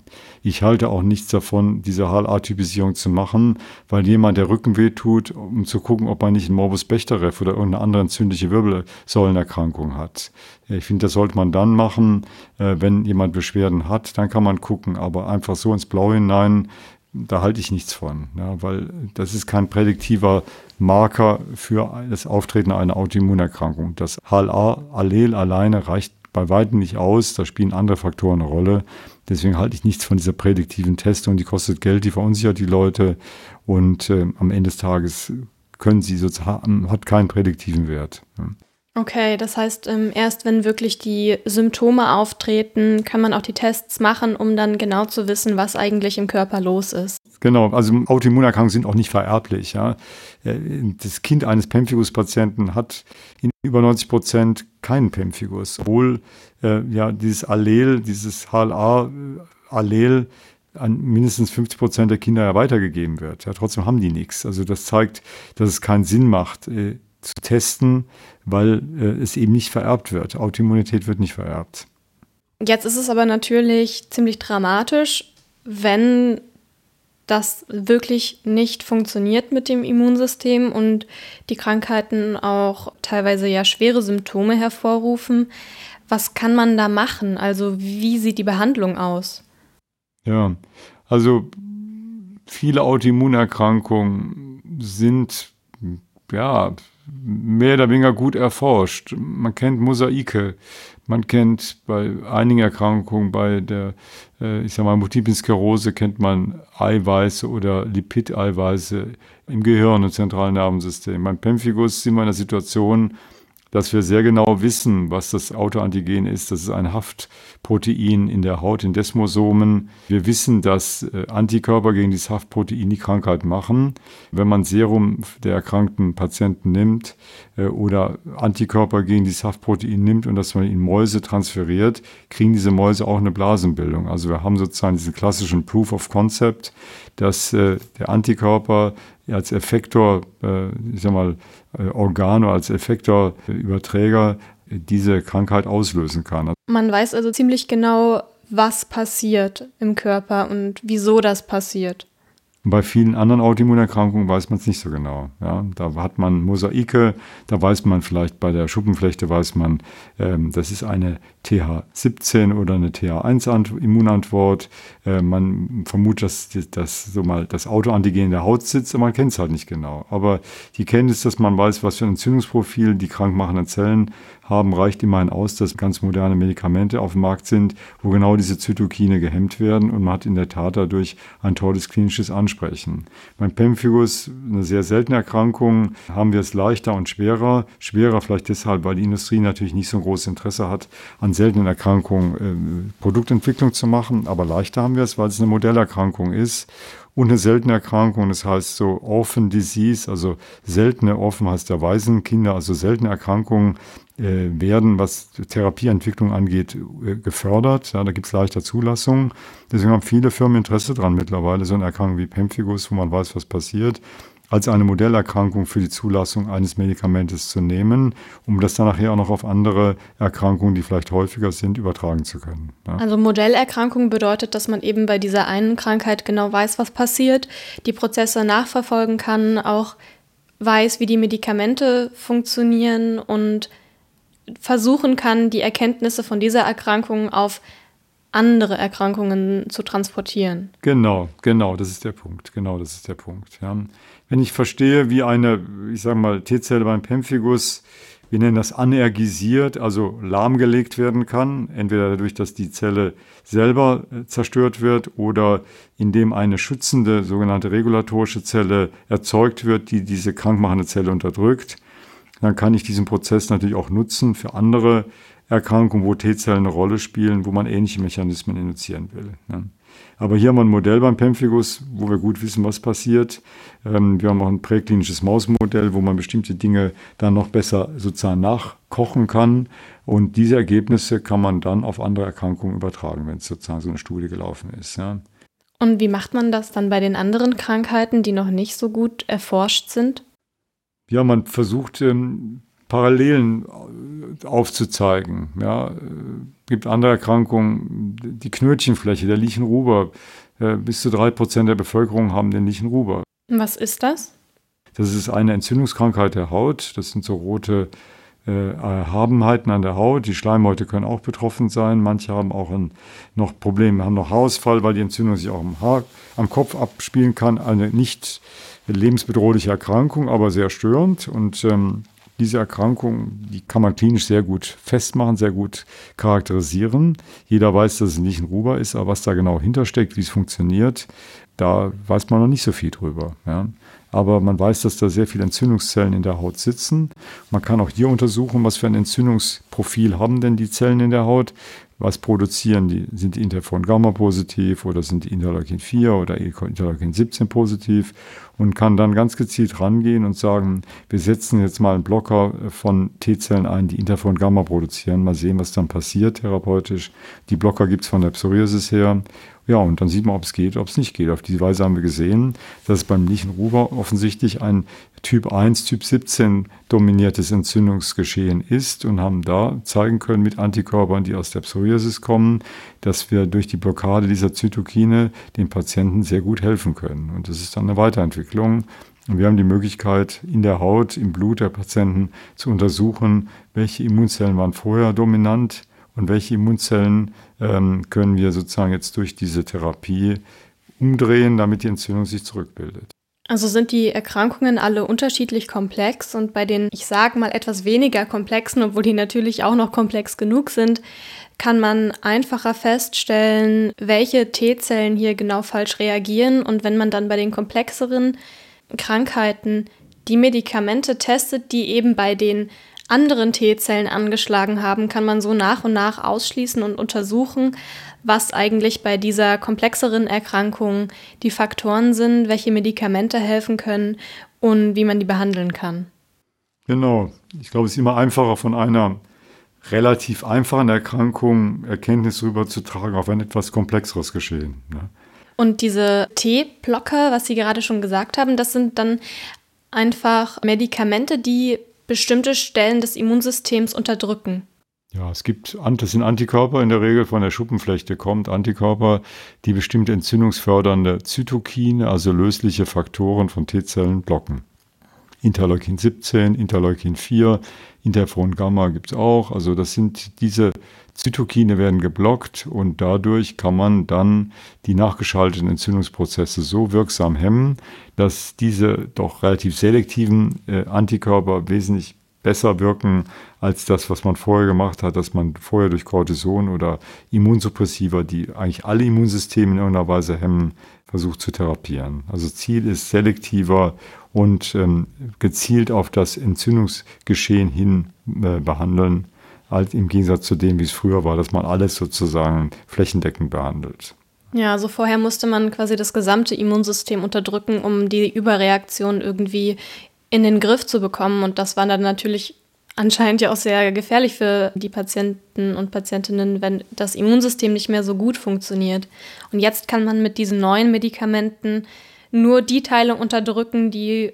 Ich halte auch nichts davon, diese HLA-Typisierung zu machen, weil jemand, der Rückenweh tut, um zu gucken, ob man nicht einen Morbus Bechterew oder irgendeine andere entzündliche Wirbelsäulenerkrankung hat. Ich finde, das sollte man dann machen, äh, wenn jemand Beschwerden hat, dann kann man gucken, aber einfach so ins Blaue hinein da halte ich nichts von, ja, weil das ist kein prädiktiver Marker für das Auftreten einer Autoimmunerkrankung. Das HLA-Allel alleine reicht bei weitem nicht aus, da spielen andere Faktoren eine Rolle. Deswegen halte ich nichts von dieser prädiktiven Testung, die kostet Geld, die verunsichert die Leute und äh, am Ende des Tages können sie sozusagen, hat keinen prädiktiven Wert. Ja. Okay, das heißt, ähm, erst wenn wirklich die Symptome auftreten, kann man auch die Tests machen, um dann genau zu wissen, was eigentlich im Körper los ist. Genau, also Autoimmunerkrankungen sind auch nicht vererblich. Ja. Äh, das Kind eines Pemphigus-Patienten hat in über 90 Prozent keinen Pemphigus, obwohl äh, ja dieses Allel, dieses HLA-Allel an mindestens 50 Prozent der Kinder ja weitergegeben wird. Ja, trotzdem haben die nichts. Also das zeigt, dass es keinen Sinn macht, äh, zu testen, weil äh, es eben nicht vererbt wird. Autoimmunität wird nicht vererbt. Jetzt ist es aber natürlich ziemlich dramatisch, wenn das wirklich nicht funktioniert mit dem Immunsystem und die Krankheiten auch teilweise ja schwere Symptome hervorrufen. Was kann man da machen? Also wie sieht die Behandlung aus? Ja, also viele Autoimmunerkrankungen sind ja mehr oder weniger gut erforscht. Man kennt Mosaike, man kennt bei einigen Erkrankungen, bei der, äh, ich sag mal, Multiplen Sklerose kennt man Eiweiße oder Lipideiweiße im Gehirn und zentralen Nervensystem. Beim Pemphigus sind wir in der Situation, dass wir sehr genau wissen, was das Autoantigen ist. Das ist ein Haftprotein in der Haut, in Desmosomen. Wir wissen, dass äh, Antikörper gegen dieses Haftprotein die Krankheit machen. Wenn man Serum der erkrankten Patienten nimmt äh, oder Antikörper gegen dieses Haftprotein nimmt und das man in Mäuse transferiert, kriegen diese Mäuse auch eine Blasenbildung. Also wir haben sozusagen diesen klassischen Proof of Concept, dass äh, der Antikörper als Effektor, äh, ich sag mal, äh, Organ oder als Effektor, äh, diese Krankheit auslösen kann. Man weiß also ziemlich genau, was passiert im Körper und wieso das passiert. Bei vielen anderen Autoimmunerkrankungen weiß man es nicht so genau. Ja, da hat man Mosaike, da weiß man vielleicht bei der Schuppenflechte, weiß man, ähm, das ist eine TH17 oder eine TH1-Immunantwort. Äh, man vermutet, dass, dass so mal das Autoantigen in der Haut sitzt, aber man kennt es halt nicht genau. Aber die Kenntnis, dass man weiß, was für ein Entzündungsprofil die krankmachenden Zellen haben, reicht immerhin aus, dass ganz moderne Medikamente auf dem Markt sind, wo genau diese Zytokine gehemmt werden und man hat in der Tat dadurch ein tolles klinisches Ansprechen. Beim Pemphigus, eine sehr seltene Erkrankung, haben wir es leichter und schwerer. Schwerer vielleicht deshalb, weil die Industrie natürlich nicht so ein großes Interesse hat, an seltenen Erkrankungen äh, Produktentwicklung zu machen, aber leichter haben wir es, weil es eine Modellerkrankung ist und eine seltene Erkrankung, das heißt so Orphan Disease, also seltene Orphan heißt der Waisenkinder, also seltene Erkrankungen äh, werden, was Therapieentwicklung angeht, äh, gefördert. Ja, da gibt es leichter Zulassung. Deswegen haben viele Firmen Interesse dran mittlerweile, so eine Erkrankung wie Pemphigus, wo man weiß, was passiert, als eine Modellerkrankung für die Zulassung eines Medikamentes zu nehmen, um das dann nachher auch noch auf andere Erkrankungen, die vielleicht häufiger sind, übertragen zu können. Ja. Also Modellerkrankung bedeutet, dass man eben bei dieser einen Krankheit genau weiß, was passiert, die Prozesse nachverfolgen kann, auch weiß, wie die Medikamente funktionieren und versuchen kann, die Erkenntnisse von dieser Erkrankung auf andere Erkrankungen zu transportieren. Genau, genau, das ist der Punkt. Genau, das ist der Punkt. Ja. Wenn ich verstehe, wie eine, ich sage mal, T-Zelle beim Pemphigus wir nennen das anergisiert, also lahmgelegt werden kann, entweder dadurch, dass die Zelle selber äh, zerstört wird oder indem eine schützende sogenannte regulatorische Zelle erzeugt wird, die diese krankmachende Zelle unterdrückt. Dann kann ich diesen Prozess natürlich auch nutzen für andere Erkrankungen, wo T-Zellen eine Rolle spielen, wo man ähnliche Mechanismen induzieren will. Aber hier haben wir ein Modell beim Pemphigus, wo wir gut wissen, was passiert. Ähm, wir haben auch ein präklinisches Mausmodell, wo man bestimmte Dinge dann noch besser sozusagen nachkochen kann. Und diese Ergebnisse kann man dann auf andere Erkrankungen übertragen, wenn es sozusagen so eine Studie gelaufen ist. Ja. Und wie macht man das dann bei den anderen Krankheiten, die noch nicht so gut erforscht sind? Ja, man versucht ähm, Parallelen aufzuzeigen. Ja, äh, gibt andere Erkrankungen, die Knötchenfläche, der Lichenruber. Äh, bis zu drei Prozent der Bevölkerung haben den Lichenruber. Was ist das? Das ist eine Entzündungskrankheit der Haut. Das sind so rote äh, Habenheiten an der Haut. Die Schleimhäute können auch betroffen sein. Manche haben auch ein, noch Probleme, haben noch Haarausfall, weil die Entzündung sich auch Haar, am Kopf abspielen kann. Eine nicht lebensbedrohliche Erkrankung, aber sehr störend. Und ähm, diese Erkrankung, die kann man klinisch sehr gut festmachen, sehr gut charakterisieren. Jeder weiß, dass es nicht ein Ruber ist, aber was da genau hintersteckt, wie es funktioniert, da weiß man noch nicht so viel drüber. Ja. Aber man weiß, dass da sehr viele Entzündungszellen in der Haut sitzen. Man kann auch hier untersuchen, was für ein Entzündungsprofil haben denn die Zellen in der Haut was produzieren die? Sind die Interferon Gamma positiv oder sind die Interleukin 4 oder Interleukin 17 positiv? Und kann dann ganz gezielt rangehen und sagen, wir setzen jetzt mal einen Blocker von T-Zellen ein, die Interferon Gamma produzieren. Mal sehen, was dann passiert therapeutisch. Die Blocker gibt es von der Psoriasis her. Ja, und dann sieht man, ob es geht, ob es nicht geht. Auf diese Weise haben wir gesehen, dass es beim Lichenruber offensichtlich ein Typ 1, Typ 17 dominiertes Entzündungsgeschehen ist und haben da zeigen können mit Antikörpern, die aus der Psoriasis kommen, dass wir durch die Blockade dieser Zytokine den Patienten sehr gut helfen können. Und das ist dann eine Weiterentwicklung. Und wir haben die Möglichkeit, in der Haut, im Blut der Patienten zu untersuchen, welche Immunzellen waren vorher dominant und welche Immunzellen ähm, können wir sozusagen jetzt durch diese Therapie umdrehen, damit die Entzündung sich zurückbildet. Also sind die Erkrankungen alle unterschiedlich komplex und bei den, ich sage mal, etwas weniger komplexen, obwohl die natürlich auch noch komplex genug sind, kann man einfacher feststellen, welche T-Zellen hier genau falsch reagieren und wenn man dann bei den komplexeren Krankheiten die Medikamente testet, die eben bei den anderen T-Zellen angeschlagen haben, kann man so nach und nach ausschließen und untersuchen, was eigentlich bei dieser komplexeren Erkrankung die Faktoren sind, welche Medikamente helfen können und wie man die behandeln kann. Genau. Ich glaube, es ist immer einfacher von einer relativ einfachen Erkrankung Erkenntnis rüberzutragen auf ein etwas komplexeres Geschehen. Ne? Und diese T-Blocker, was Sie gerade schon gesagt haben, das sind dann einfach Medikamente, die bestimmte Stellen des Immunsystems unterdrücken. Ja, es gibt, das sind Antikörper in der Regel von der Schuppenflechte kommt, Antikörper, die bestimmte entzündungsfördernde Zytokine, also lösliche Faktoren von T-Zellen blocken. Interleukin 17, Interleukin 4, Interferon Gamma gibt es auch. Also das sind diese Zytokine werden geblockt und dadurch kann man dann die nachgeschalteten Entzündungsprozesse so wirksam hemmen, dass diese doch relativ selektiven äh, Antikörper wesentlich besser wirken als das, was man vorher gemacht hat, dass man vorher durch Cortison oder Immunsuppressiva, die eigentlich alle Immunsysteme in irgendeiner Weise hemmen, versucht zu therapieren. Also Ziel ist selektiver und ähm, gezielt auf das Entzündungsgeschehen hin äh, behandeln, als im Gegensatz zu dem, wie es früher war, dass man alles sozusagen flächendeckend behandelt. Ja, also vorher musste man quasi das gesamte Immunsystem unterdrücken, um die Überreaktion irgendwie in den Griff zu bekommen. Und das war dann natürlich anscheinend ja auch sehr gefährlich für die Patienten und Patientinnen, wenn das Immunsystem nicht mehr so gut funktioniert. Und jetzt kann man mit diesen neuen Medikamenten nur die Teile unterdrücken, die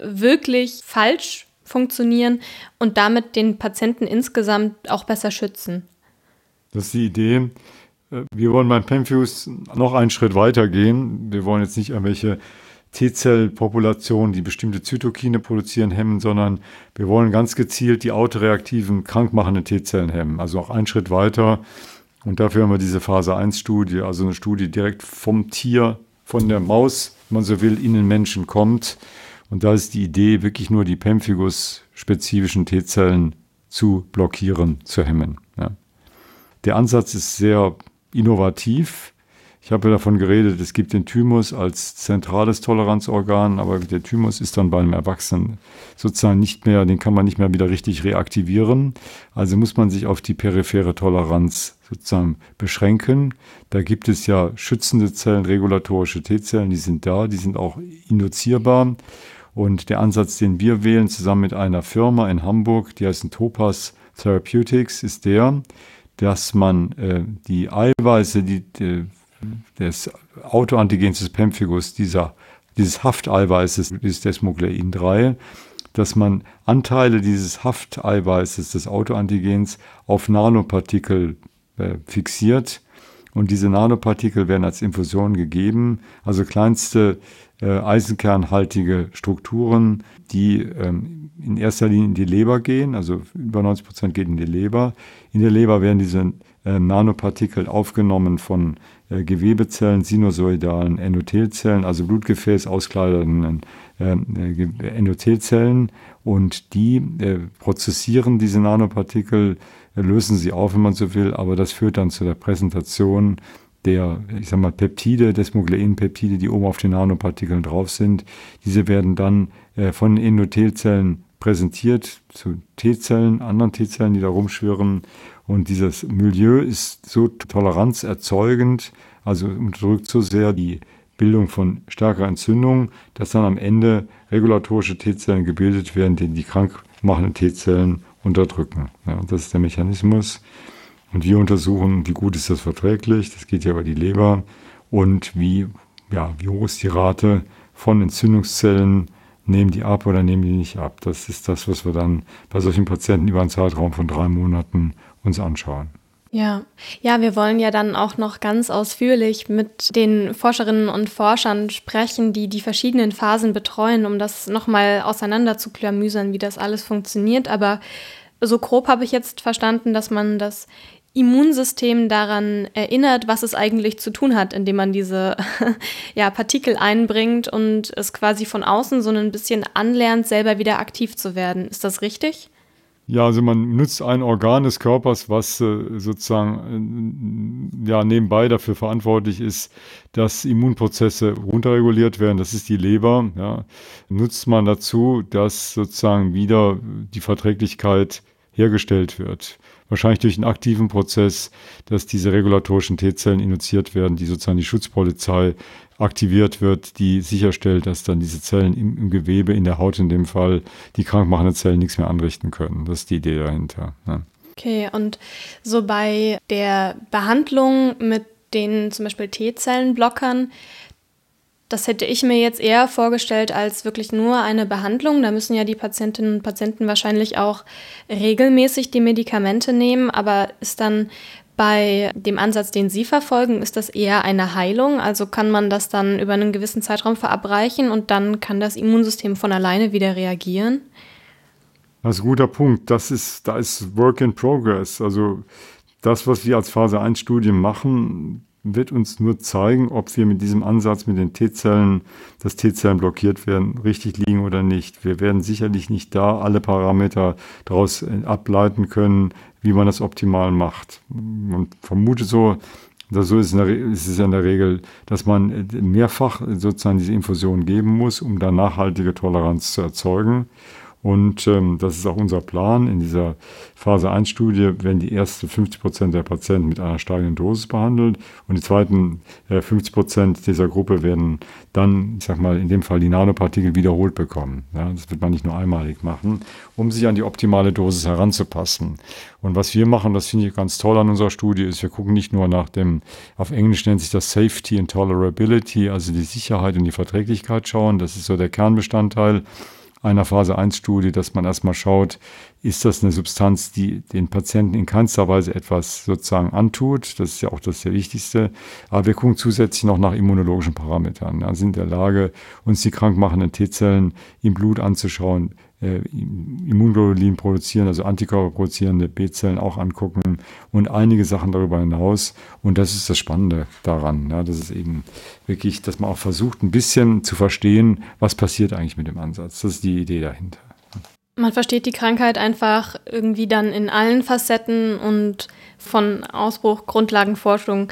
wirklich falsch funktionieren und damit den Patienten insgesamt auch besser schützen. Das ist die Idee. Äh, wir wollen beim Pemfuse noch einen Schritt weiter gehen. Wir wollen jetzt nicht irgendwelche T-Zell-Populationen, die bestimmte Zytokine produzieren, hemmen, sondern wir wollen ganz gezielt die autoreaktiven, krankmachenden T-Zellen hemmen. Also auch einen Schritt weiter. Und dafür haben wir diese Phase 1-Studie, also eine Studie direkt vom Tier, von der Maus, wenn man so will, in den Menschen kommt. Und da ist die Idee, wirklich nur die Pemphigus-spezifischen T-Zellen zu blockieren, zu hemmen. Ja. Der Ansatz ist sehr innovativ. Ich habe davon geredet, es gibt den Thymus als zentrales Toleranzorgan, aber der Thymus ist dann bei einem Erwachsenen sozusagen nicht mehr, den kann man nicht mehr wieder richtig reaktivieren. Also muss man sich auf die periphere Toleranz sozusagen beschränken. Da gibt es ja schützende Zellen, regulatorische T-Zellen, die sind da, die sind auch induzierbar. Und der Ansatz, den wir wählen, zusammen mit einer Firma in Hamburg, die heißt Topaz Therapeutics, ist der, dass man äh, die Eiweiße, die, die des Autoantigens des Pemphigus, dieser, dieses Hafteiweißes, dieses Desmoglein 3, dass man Anteile dieses Hafteiweißes des Autoantigens auf Nanopartikel äh, fixiert. Und diese Nanopartikel werden als Infusion gegeben, also kleinste äh, eisenkernhaltige Strukturen, die ähm, in erster Linie in die Leber gehen, also über 90 Prozent geht in die Leber. In der Leber werden diese äh, Nanopartikel aufgenommen von Gewebezellen, sinusoidalen Endothelzellen, also Blutgefäß auskleidenden äh, äh, Endothelzellen und die äh, prozessieren diese Nanopartikel, äh, lösen sie auf, wenn man so will, aber das führt dann zu der Präsentation der, ich sag mal, Peptide, Desmogleinpeptide, die oben auf den Nanopartikeln drauf sind. Diese werden dann äh, von Endothelzellen präsentiert zu T-Zellen, anderen T-Zellen, die da rumschwirren und dieses Milieu ist so toleranzerzeugend, also unterdrückt so sehr die Bildung von stärkerer Entzündung, dass dann am Ende regulatorische T-Zellen gebildet werden, die die krankmachenden T-Zellen unterdrücken. Ja, das ist der Mechanismus. Und wir untersuchen, wie gut ist das verträglich, das geht ja über die Leber, und wie, ja, wie hoch ist die Rate von Entzündungszellen, nehmen die ab oder nehmen die nicht ab. Das ist das, was wir dann bei solchen Patienten über einen Zeitraum von drei Monaten uns anschauen. Ja, ja, wir wollen ja dann auch noch ganz ausführlich mit den Forscherinnen und Forschern sprechen, die die verschiedenen Phasen betreuen, um das nochmal auseinander zu klamüsern, wie das alles funktioniert. Aber so grob habe ich jetzt verstanden, dass man das Immunsystem daran erinnert, was es eigentlich zu tun hat, indem man diese (laughs) ja, Partikel einbringt und es quasi von außen so ein bisschen anlernt, selber wieder aktiv zu werden. Ist das richtig? Ja, also man nutzt ein Organ des Körpers, was äh, sozusagen äh, ja nebenbei dafür verantwortlich ist, dass Immunprozesse runterreguliert werden. Das ist die Leber. Ja. Nutzt man dazu, dass sozusagen wieder die Verträglichkeit hergestellt wird wahrscheinlich durch einen aktiven Prozess, dass diese regulatorischen T-Zellen induziert werden, die sozusagen die Schutzpolizei aktiviert wird, die sicherstellt, dass dann diese Zellen im, im Gewebe, in der Haut in dem Fall, die krankmachenden Zellen nichts mehr anrichten können. Das ist die Idee dahinter. Ja. Okay, und so bei der Behandlung mit den zum Beispiel T-Zellenblockern, das hätte ich mir jetzt eher vorgestellt als wirklich nur eine Behandlung. Da müssen ja die Patientinnen und Patienten wahrscheinlich auch regelmäßig die Medikamente nehmen. Aber ist dann bei dem Ansatz, den Sie verfolgen, ist das eher eine Heilung? Also kann man das dann über einen gewissen Zeitraum verabreichen und dann kann das Immunsystem von alleine wieder reagieren? Das ist ein guter Punkt. Das ist, da ist Work in Progress. Also das, was wir als Phase 1 Studien machen, wird uns nur zeigen, ob wir mit diesem Ansatz mit den T-Zellen, dass T-Zellen blockiert werden, richtig liegen oder nicht. Wir werden sicherlich nicht da alle Parameter daraus äh, ableiten können, wie man das optimal macht. Man vermutet so, dass so ist, ist es in der Regel, dass man äh, mehrfach sozusagen diese Infusion geben muss, um da nachhaltige Toleranz zu erzeugen. Und ähm, das ist auch unser Plan. In dieser Phase 1-Studie werden die ersten 50 Prozent der Patienten mit einer steigenden Dosis behandelt und die zweiten äh, 50 Prozent dieser Gruppe werden dann, ich sag mal, in dem Fall die Nanopartikel wiederholt bekommen. Ja, das wird man nicht nur einmalig machen, um sich an die optimale Dosis heranzupassen. Und was wir machen, das finde ich ganz toll an unserer Studie, ist, wir gucken nicht nur nach dem, auf Englisch nennt sich das Safety and Tolerability, also die Sicherheit und die Verträglichkeit schauen. Das ist so der Kernbestandteil einer Phase 1 Studie, dass man erstmal schaut, ist das eine Substanz, die den Patienten in keinster Weise etwas sozusagen antut. Das ist ja auch das sehr Wichtigste. Aber wir gucken zusätzlich noch nach immunologischen Parametern. Wir sind in der Lage, uns die krankmachenden T-Zellen im Blut anzuschauen. Äh, Immunglobulin produzieren, also Antikörper produzierende B-Zellen auch angucken und einige Sachen darüber hinaus. Und das ist das Spannende daran, ja, dass es eben wirklich, dass man auch versucht, ein bisschen zu verstehen, was passiert eigentlich mit dem Ansatz. Das ist die Idee dahinter. Man versteht die Krankheit einfach irgendwie dann in allen Facetten und von Ausbruch, Grundlagenforschung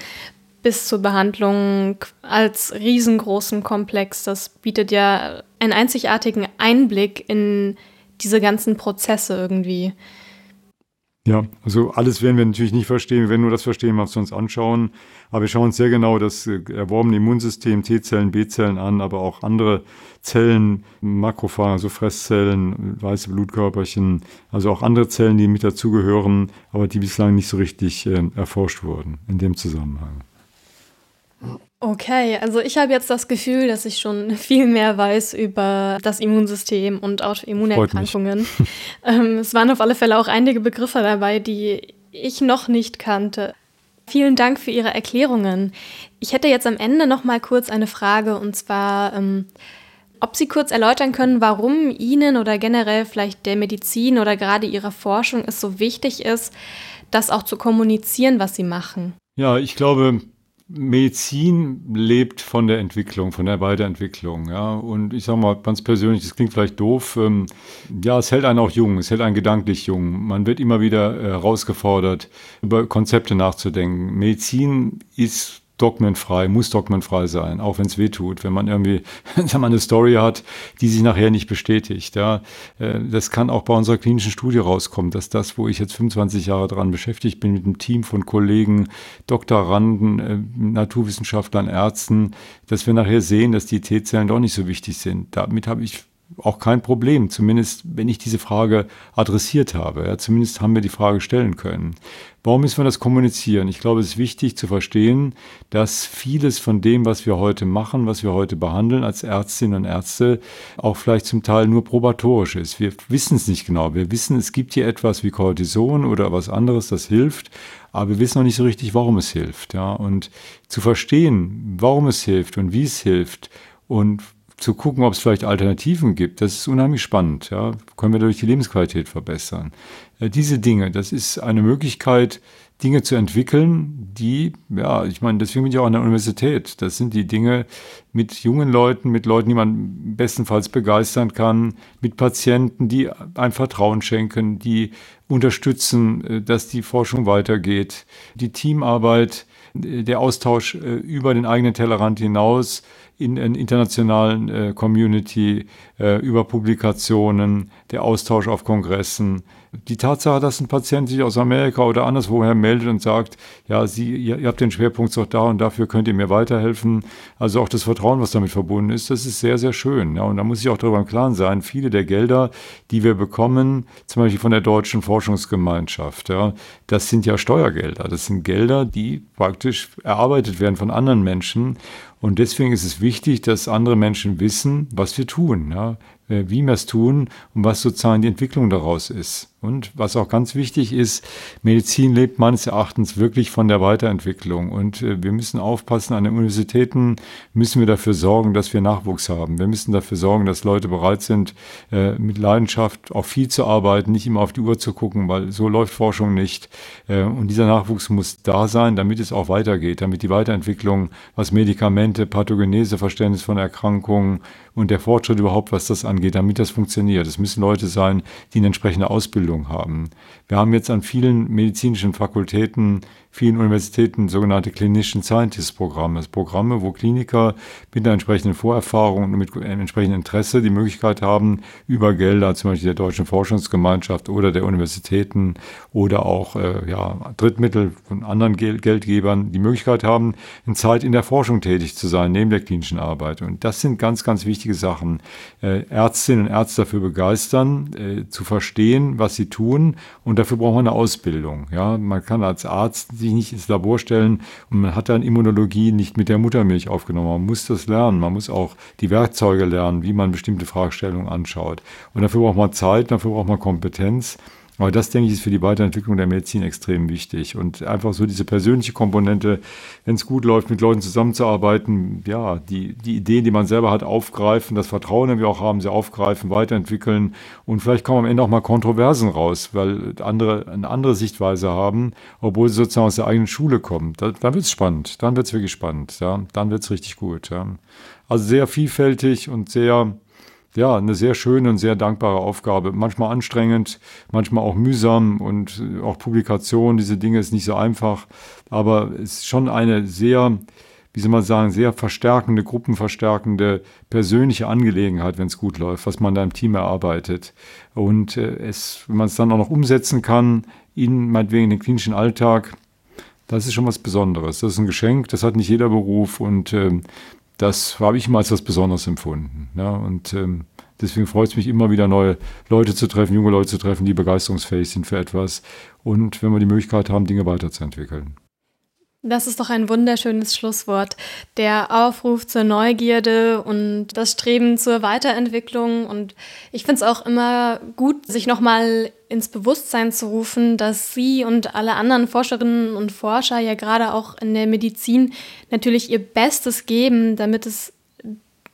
bis zur Behandlung als riesengroßen Komplex. Das bietet ja einen einzigartigen Einblick in diese ganzen Prozesse irgendwie. Ja, also alles werden wir natürlich nicht verstehen. Wir werden nur das verstehen, was wir uns anschauen. Aber wir schauen uns sehr genau das äh, erworbene Immunsystem, T-Zellen, B-Zellen an, aber auch andere Zellen, Makrophagen, also Fresszellen, weiße Blutkörperchen, also auch andere Zellen, die mit dazugehören, aber die bislang nicht so richtig äh, erforscht wurden in dem Zusammenhang. Okay, also ich habe jetzt das Gefühl, dass ich schon (laughs) viel mehr weiß über das Immunsystem und Autoimmunerkrankungen. (laughs) ähm, es waren auf alle Fälle auch einige Begriffe dabei, die ich noch nicht kannte. Vielen Dank für Ihre Erklärungen. Ich hätte jetzt am Ende noch mal kurz eine Frage und zwar, ähm, ob Sie kurz erläutern können, warum Ihnen oder generell vielleicht der Medizin oder gerade Ihrer Forschung es so wichtig ist, das auch zu kommunizieren, was Sie machen. Ja, ich glaube, Medizin lebt von der Entwicklung, von der Weiterentwicklung. Ja. Und ich sage mal ganz persönlich, das klingt vielleicht doof. Ähm, ja, es hält einen auch jung, es hält einen gedanklich jung. Man wird immer wieder äh, herausgefordert, über Konzepte nachzudenken. Medizin ist dogmenfrei, muss dogmenfrei sein, auch wenn es weh tut, wenn man irgendwie (laughs) wenn man eine Story hat, die sich nachher nicht bestätigt. Ja. Äh, das kann auch bei unserer klinischen Studie rauskommen, dass das, wo ich jetzt 25 Jahre dran beschäftigt bin, mit einem Team von Kollegen, Doktoranden, äh, Naturwissenschaftlern, Ärzten, dass wir nachher sehen, dass die T-Zellen doch nicht so wichtig sind. Damit habe ich auch kein Problem, zumindest wenn ich diese Frage adressiert habe. Ja, zumindest haben wir die Frage stellen können. Warum müssen wir das kommunizieren? Ich glaube, es ist wichtig zu verstehen, dass vieles von dem, was wir heute machen, was wir heute behandeln als Ärztinnen und Ärzte, auch vielleicht zum Teil nur probatorisch ist. Wir wissen es nicht genau. Wir wissen, es gibt hier etwas wie Cortison oder was anderes, das hilft, aber wir wissen noch nicht so richtig, warum es hilft. Ja? Und zu verstehen, warum es hilft und wie es hilft und zu gucken, ob es vielleicht Alternativen gibt, das ist unheimlich spannend. Ja? Können wir dadurch die Lebensqualität verbessern? Äh, diese Dinge, das ist eine Möglichkeit, Dinge zu entwickeln, die, ja, ich meine, deswegen bin ich auch an der Universität. Das sind die Dinge mit jungen Leuten, mit Leuten, die man bestenfalls begeistern kann, mit Patienten, die ein Vertrauen schenken, die unterstützen, äh, dass die Forschung weitergeht, die Teamarbeit, äh, der Austausch über den eigenen Tellerrand hinaus, in der internationalen äh, Community, äh, über Publikationen, der Austausch auf Kongressen. Die Tatsache, dass ein Patient sich aus Amerika oder anderswoher meldet und sagt, ja, Sie, ihr, ihr habt den Schwerpunkt doch da und dafür könnt ihr mir weiterhelfen. Also auch das Vertrauen, was damit verbunden ist, das ist sehr, sehr schön. Ja, und da muss ich auch darüber im Klaren sein, viele der Gelder, die wir bekommen, zum Beispiel von der Deutschen Forschungsgemeinschaft, ja, das sind ja Steuergelder. Das sind Gelder, die praktisch erarbeitet werden von anderen Menschen. Und deswegen ist es wichtig, dass andere Menschen wissen, was wir tun. Ja. Äh, wie wir es tun und was sozusagen die Entwicklung daraus ist. Und was auch ganz wichtig ist, Medizin lebt meines Erachtens wirklich von der Weiterentwicklung. Und äh, wir müssen aufpassen, an den Universitäten müssen wir dafür sorgen, dass wir Nachwuchs haben. Wir müssen dafür sorgen, dass Leute bereit sind, äh, mit Leidenschaft auch viel zu arbeiten, nicht immer auf die Uhr zu gucken, weil so läuft Forschung nicht. Und dieser Nachwuchs muss da sein, damit es auch weitergeht, damit die Weiterentwicklung, was Medikamente, Pathogenese, Verständnis von Erkrankungen und der Fortschritt überhaupt, was das angeht, damit das funktioniert. Es müssen Leute sein, die eine entsprechende Ausbildung haben. Wir haben jetzt an vielen medizinischen Fakultäten vielen Universitäten sogenannte Clinician Scientist Programme. Programme, wo Kliniker mit einer entsprechenden Vorerfahrung und mit einem entsprechenden Interesse die Möglichkeit haben, über Gelder, zum Beispiel der Deutschen Forschungsgemeinschaft oder der Universitäten oder auch äh, ja, Drittmittel von anderen Gel Geldgebern, die Möglichkeit haben, in Zeit in der Forschung tätig zu sein, neben der klinischen Arbeit. Und das sind ganz, ganz wichtige Sachen. Äh, Ärztinnen und Ärzte dafür begeistern, äh, zu verstehen, was sie tun. Und dafür braucht man eine Ausbildung. Ja, man kann als Arzt sich nicht ins Labor stellen und man hat dann Immunologie nicht mit der Muttermilch aufgenommen. Man muss das lernen. Man muss auch die Werkzeuge lernen, wie man bestimmte Fragestellungen anschaut. Und dafür braucht man Zeit, dafür braucht man Kompetenz. Aber das, denke ich, ist für die Weiterentwicklung der Medizin extrem wichtig. Und einfach so diese persönliche Komponente, wenn es gut läuft, mit Leuten zusammenzuarbeiten, ja, die, die Ideen, die man selber hat, aufgreifen, das Vertrauen, das wir auch haben, sie aufgreifen, weiterentwickeln. Und vielleicht kommen am Ende auch mal Kontroversen raus, weil andere eine andere Sichtweise haben, obwohl sie sozusagen aus der eigenen Schule kommen. Da, dann wird es spannend. Dann wird es wirklich spannend. Ja. Dann wird es richtig gut. Ja. Also sehr vielfältig und sehr ja, eine sehr schöne und sehr dankbare Aufgabe. Manchmal anstrengend, manchmal auch mühsam und äh, auch Publikation, diese Dinge ist nicht so einfach, aber es ist schon eine sehr, wie soll man sagen, sehr verstärkende, gruppenverstärkende persönliche Angelegenheit, wenn es gut läuft, was man da im Team erarbeitet. Und äh, es, wenn man es dann auch noch umsetzen kann, in meinetwegen den klinischen Alltag, das ist schon was Besonderes. Das ist ein Geschenk, das hat nicht jeder Beruf und äh, das habe ich immer als was Besonderes empfunden. Ja, und ähm, deswegen freut es mich immer wieder, neue Leute zu treffen, junge Leute zu treffen, die begeisterungsfähig sind für etwas und wenn wir die Möglichkeit haben, Dinge weiterzuentwickeln. Das ist doch ein wunderschönes Schlusswort. Der Aufruf zur Neugierde und das Streben zur Weiterentwicklung. Und ich finde es auch immer gut, sich nochmal ins Bewusstsein zu rufen, dass Sie und alle anderen Forscherinnen und Forscher ja gerade auch in der Medizin natürlich ihr Bestes geben, damit es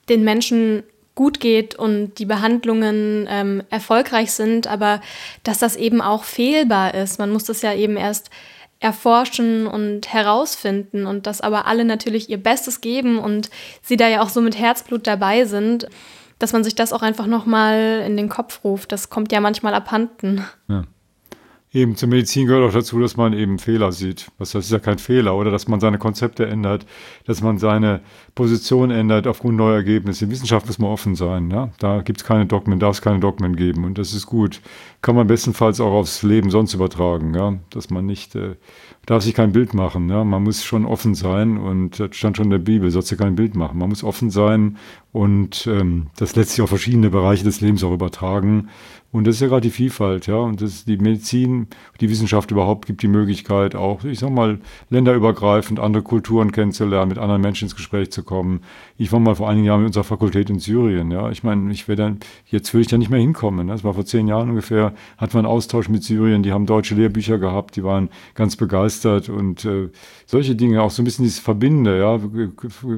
den Menschen gut geht und die Behandlungen ähm, erfolgreich sind, aber dass das eben auch fehlbar ist. Man muss das ja eben erst erforschen und herausfinden und dass aber alle natürlich ihr Bestes geben und sie da ja auch so mit Herzblut dabei sind, dass man sich das auch einfach nochmal in den Kopf ruft. Das kommt ja manchmal abhanden. Ja. Eben zur Medizin gehört auch dazu, dass man eben Fehler sieht. Heißt, ist ja kein Fehler, oder dass man seine Konzepte ändert, dass man seine Position ändert aufgrund neuer Ergebnisse. In Wissenschaft muss man offen sein. Ja? Da gibt es keine Dogmen, darf es keine Dogmen geben und das ist gut. Kann man bestenfalls auch aufs Leben sonst übertragen, ja? dass man nicht, äh, darf sich kein Bild machen. Ja? Man muss schon offen sein und das stand schon in der Bibel, sollst du kein Bild machen. Man muss offen sein und ähm, das letztlich auf verschiedene Bereiche des Lebens auch übertragen. Und das ist ja gerade die Vielfalt, ja. Und das ist die Medizin, die Wissenschaft überhaupt gibt die Möglichkeit, auch, ich sag mal, länderübergreifend andere Kulturen kennenzulernen, mit anderen Menschen ins Gespräch zu kommen. Ich war mal vor einigen Jahren mit unserer Fakultät in Syrien, ja. Ich meine, ich wäre dann, jetzt würde ich da nicht mehr hinkommen. Ne? Das war vor zehn Jahren ungefähr, hat man einen Austausch mit Syrien, die haben deutsche Lehrbücher gehabt, die waren ganz begeistert und äh, solche Dinge, auch so ein bisschen dieses Verbinde, ja,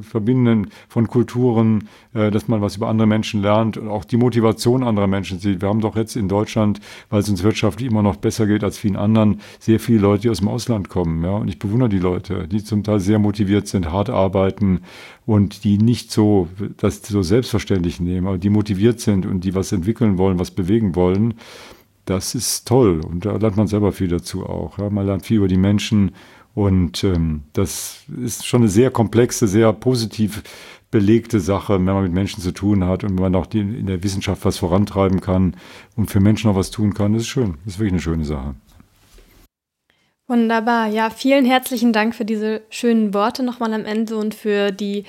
Verbinden von Kulturen, äh, dass man was über andere Menschen lernt und auch die Motivation anderer Menschen sieht. Wir haben doch jetzt in Deutschland, weil es uns wirtschaftlich immer noch besser geht als vielen anderen, sehr viele Leute, die aus dem Ausland kommen, ja, und ich bewundere die Leute, die zum Teil sehr motiviert sind, hart arbeiten und die nicht so das so selbstverständlich nehmen, aber die motiviert sind und die was entwickeln wollen, was bewegen wollen. Das ist toll und da lernt man selber viel dazu auch. Ja. Man lernt viel über die Menschen und ähm, das ist schon eine sehr komplexe, sehr positiv belegte Sache, wenn man mit Menschen zu tun hat und wenn man auch die, in der Wissenschaft was vorantreiben kann und für Menschen auch was tun kann. Das ist schön. Das ist wirklich eine schöne Sache. Wunderbar. Ja, vielen herzlichen Dank für diese schönen Worte nochmal am Ende und für die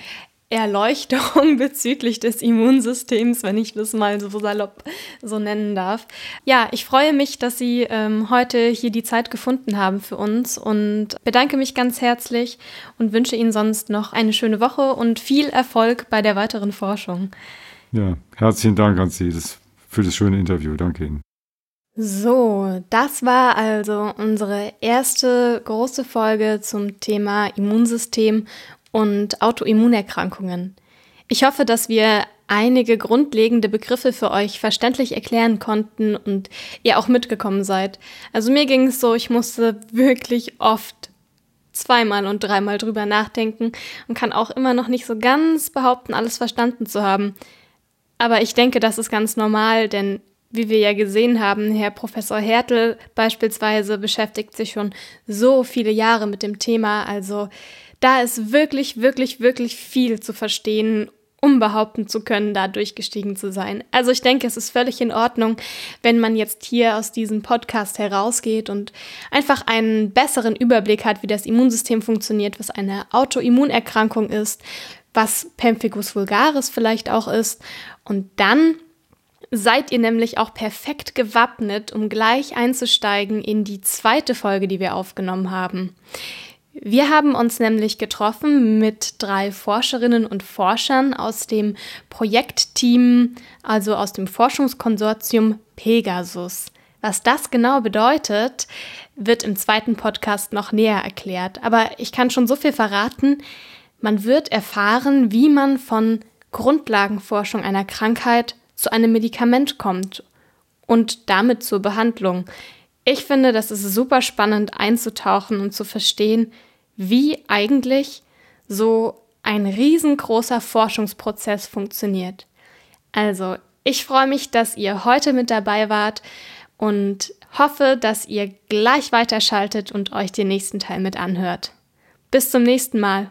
Erleuchtung (laughs) bezüglich des Immunsystems, wenn ich das mal so salopp so nennen darf. Ja, ich freue mich, dass Sie ähm, heute hier die Zeit gefunden haben für uns und bedanke mich ganz herzlich und wünsche Ihnen sonst noch eine schöne Woche und viel Erfolg bei der weiteren Forschung. Ja, herzlichen Dank an Sie das, für das schöne Interview. Danke Ihnen. So, das war also unsere erste große Folge zum Thema Immunsystem und Autoimmunerkrankungen. Ich hoffe, dass wir einige grundlegende Begriffe für euch verständlich erklären konnten und ihr auch mitgekommen seid. Also mir ging es so, ich musste wirklich oft zweimal und dreimal drüber nachdenken und kann auch immer noch nicht so ganz behaupten, alles verstanden zu haben. Aber ich denke, das ist ganz normal, denn wie wir ja gesehen haben, Herr Professor Hertel beispielsweise beschäftigt sich schon so viele Jahre mit dem Thema, also da ist wirklich, wirklich, wirklich viel zu verstehen, um behaupten zu können, da durchgestiegen zu sein. Also ich denke, es ist völlig in Ordnung, wenn man jetzt hier aus diesem Podcast herausgeht und einfach einen besseren Überblick hat, wie das Immunsystem funktioniert, was eine Autoimmunerkrankung ist, was Pemphigus vulgaris vielleicht auch ist. Und dann seid ihr nämlich auch perfekt gewappnet, um gleich einzusteigen in die zweite Folge, die wir aufgenommen haben. Wir haben uns nämlich getroffen mit drei Forscherinnen und Forschern aus dem Projektteam, also aus dem Forschungskonsortium Pegasus. Was das genau bedeutet, wird im zweiten Podcast noch näher erklärt. Aber ich kann schon so viel verraten. Man wird erfahren, wie man von Grundlagenforschung einer Krankheit zu einem Medikament kommt und damit zur Behandlung. Ich finde, das ist super spannend einzutauchen und zu verstehen, wie eigentlich so ein riesengroßer Forschungsprozess funktioniert. Also, ich freue mich, dass ihr heute mit dabei wart und hoffe, dass ihr gleich weiterschaltet und euch den nächsten Teil mit anhört. Bis zum nächsten Mal.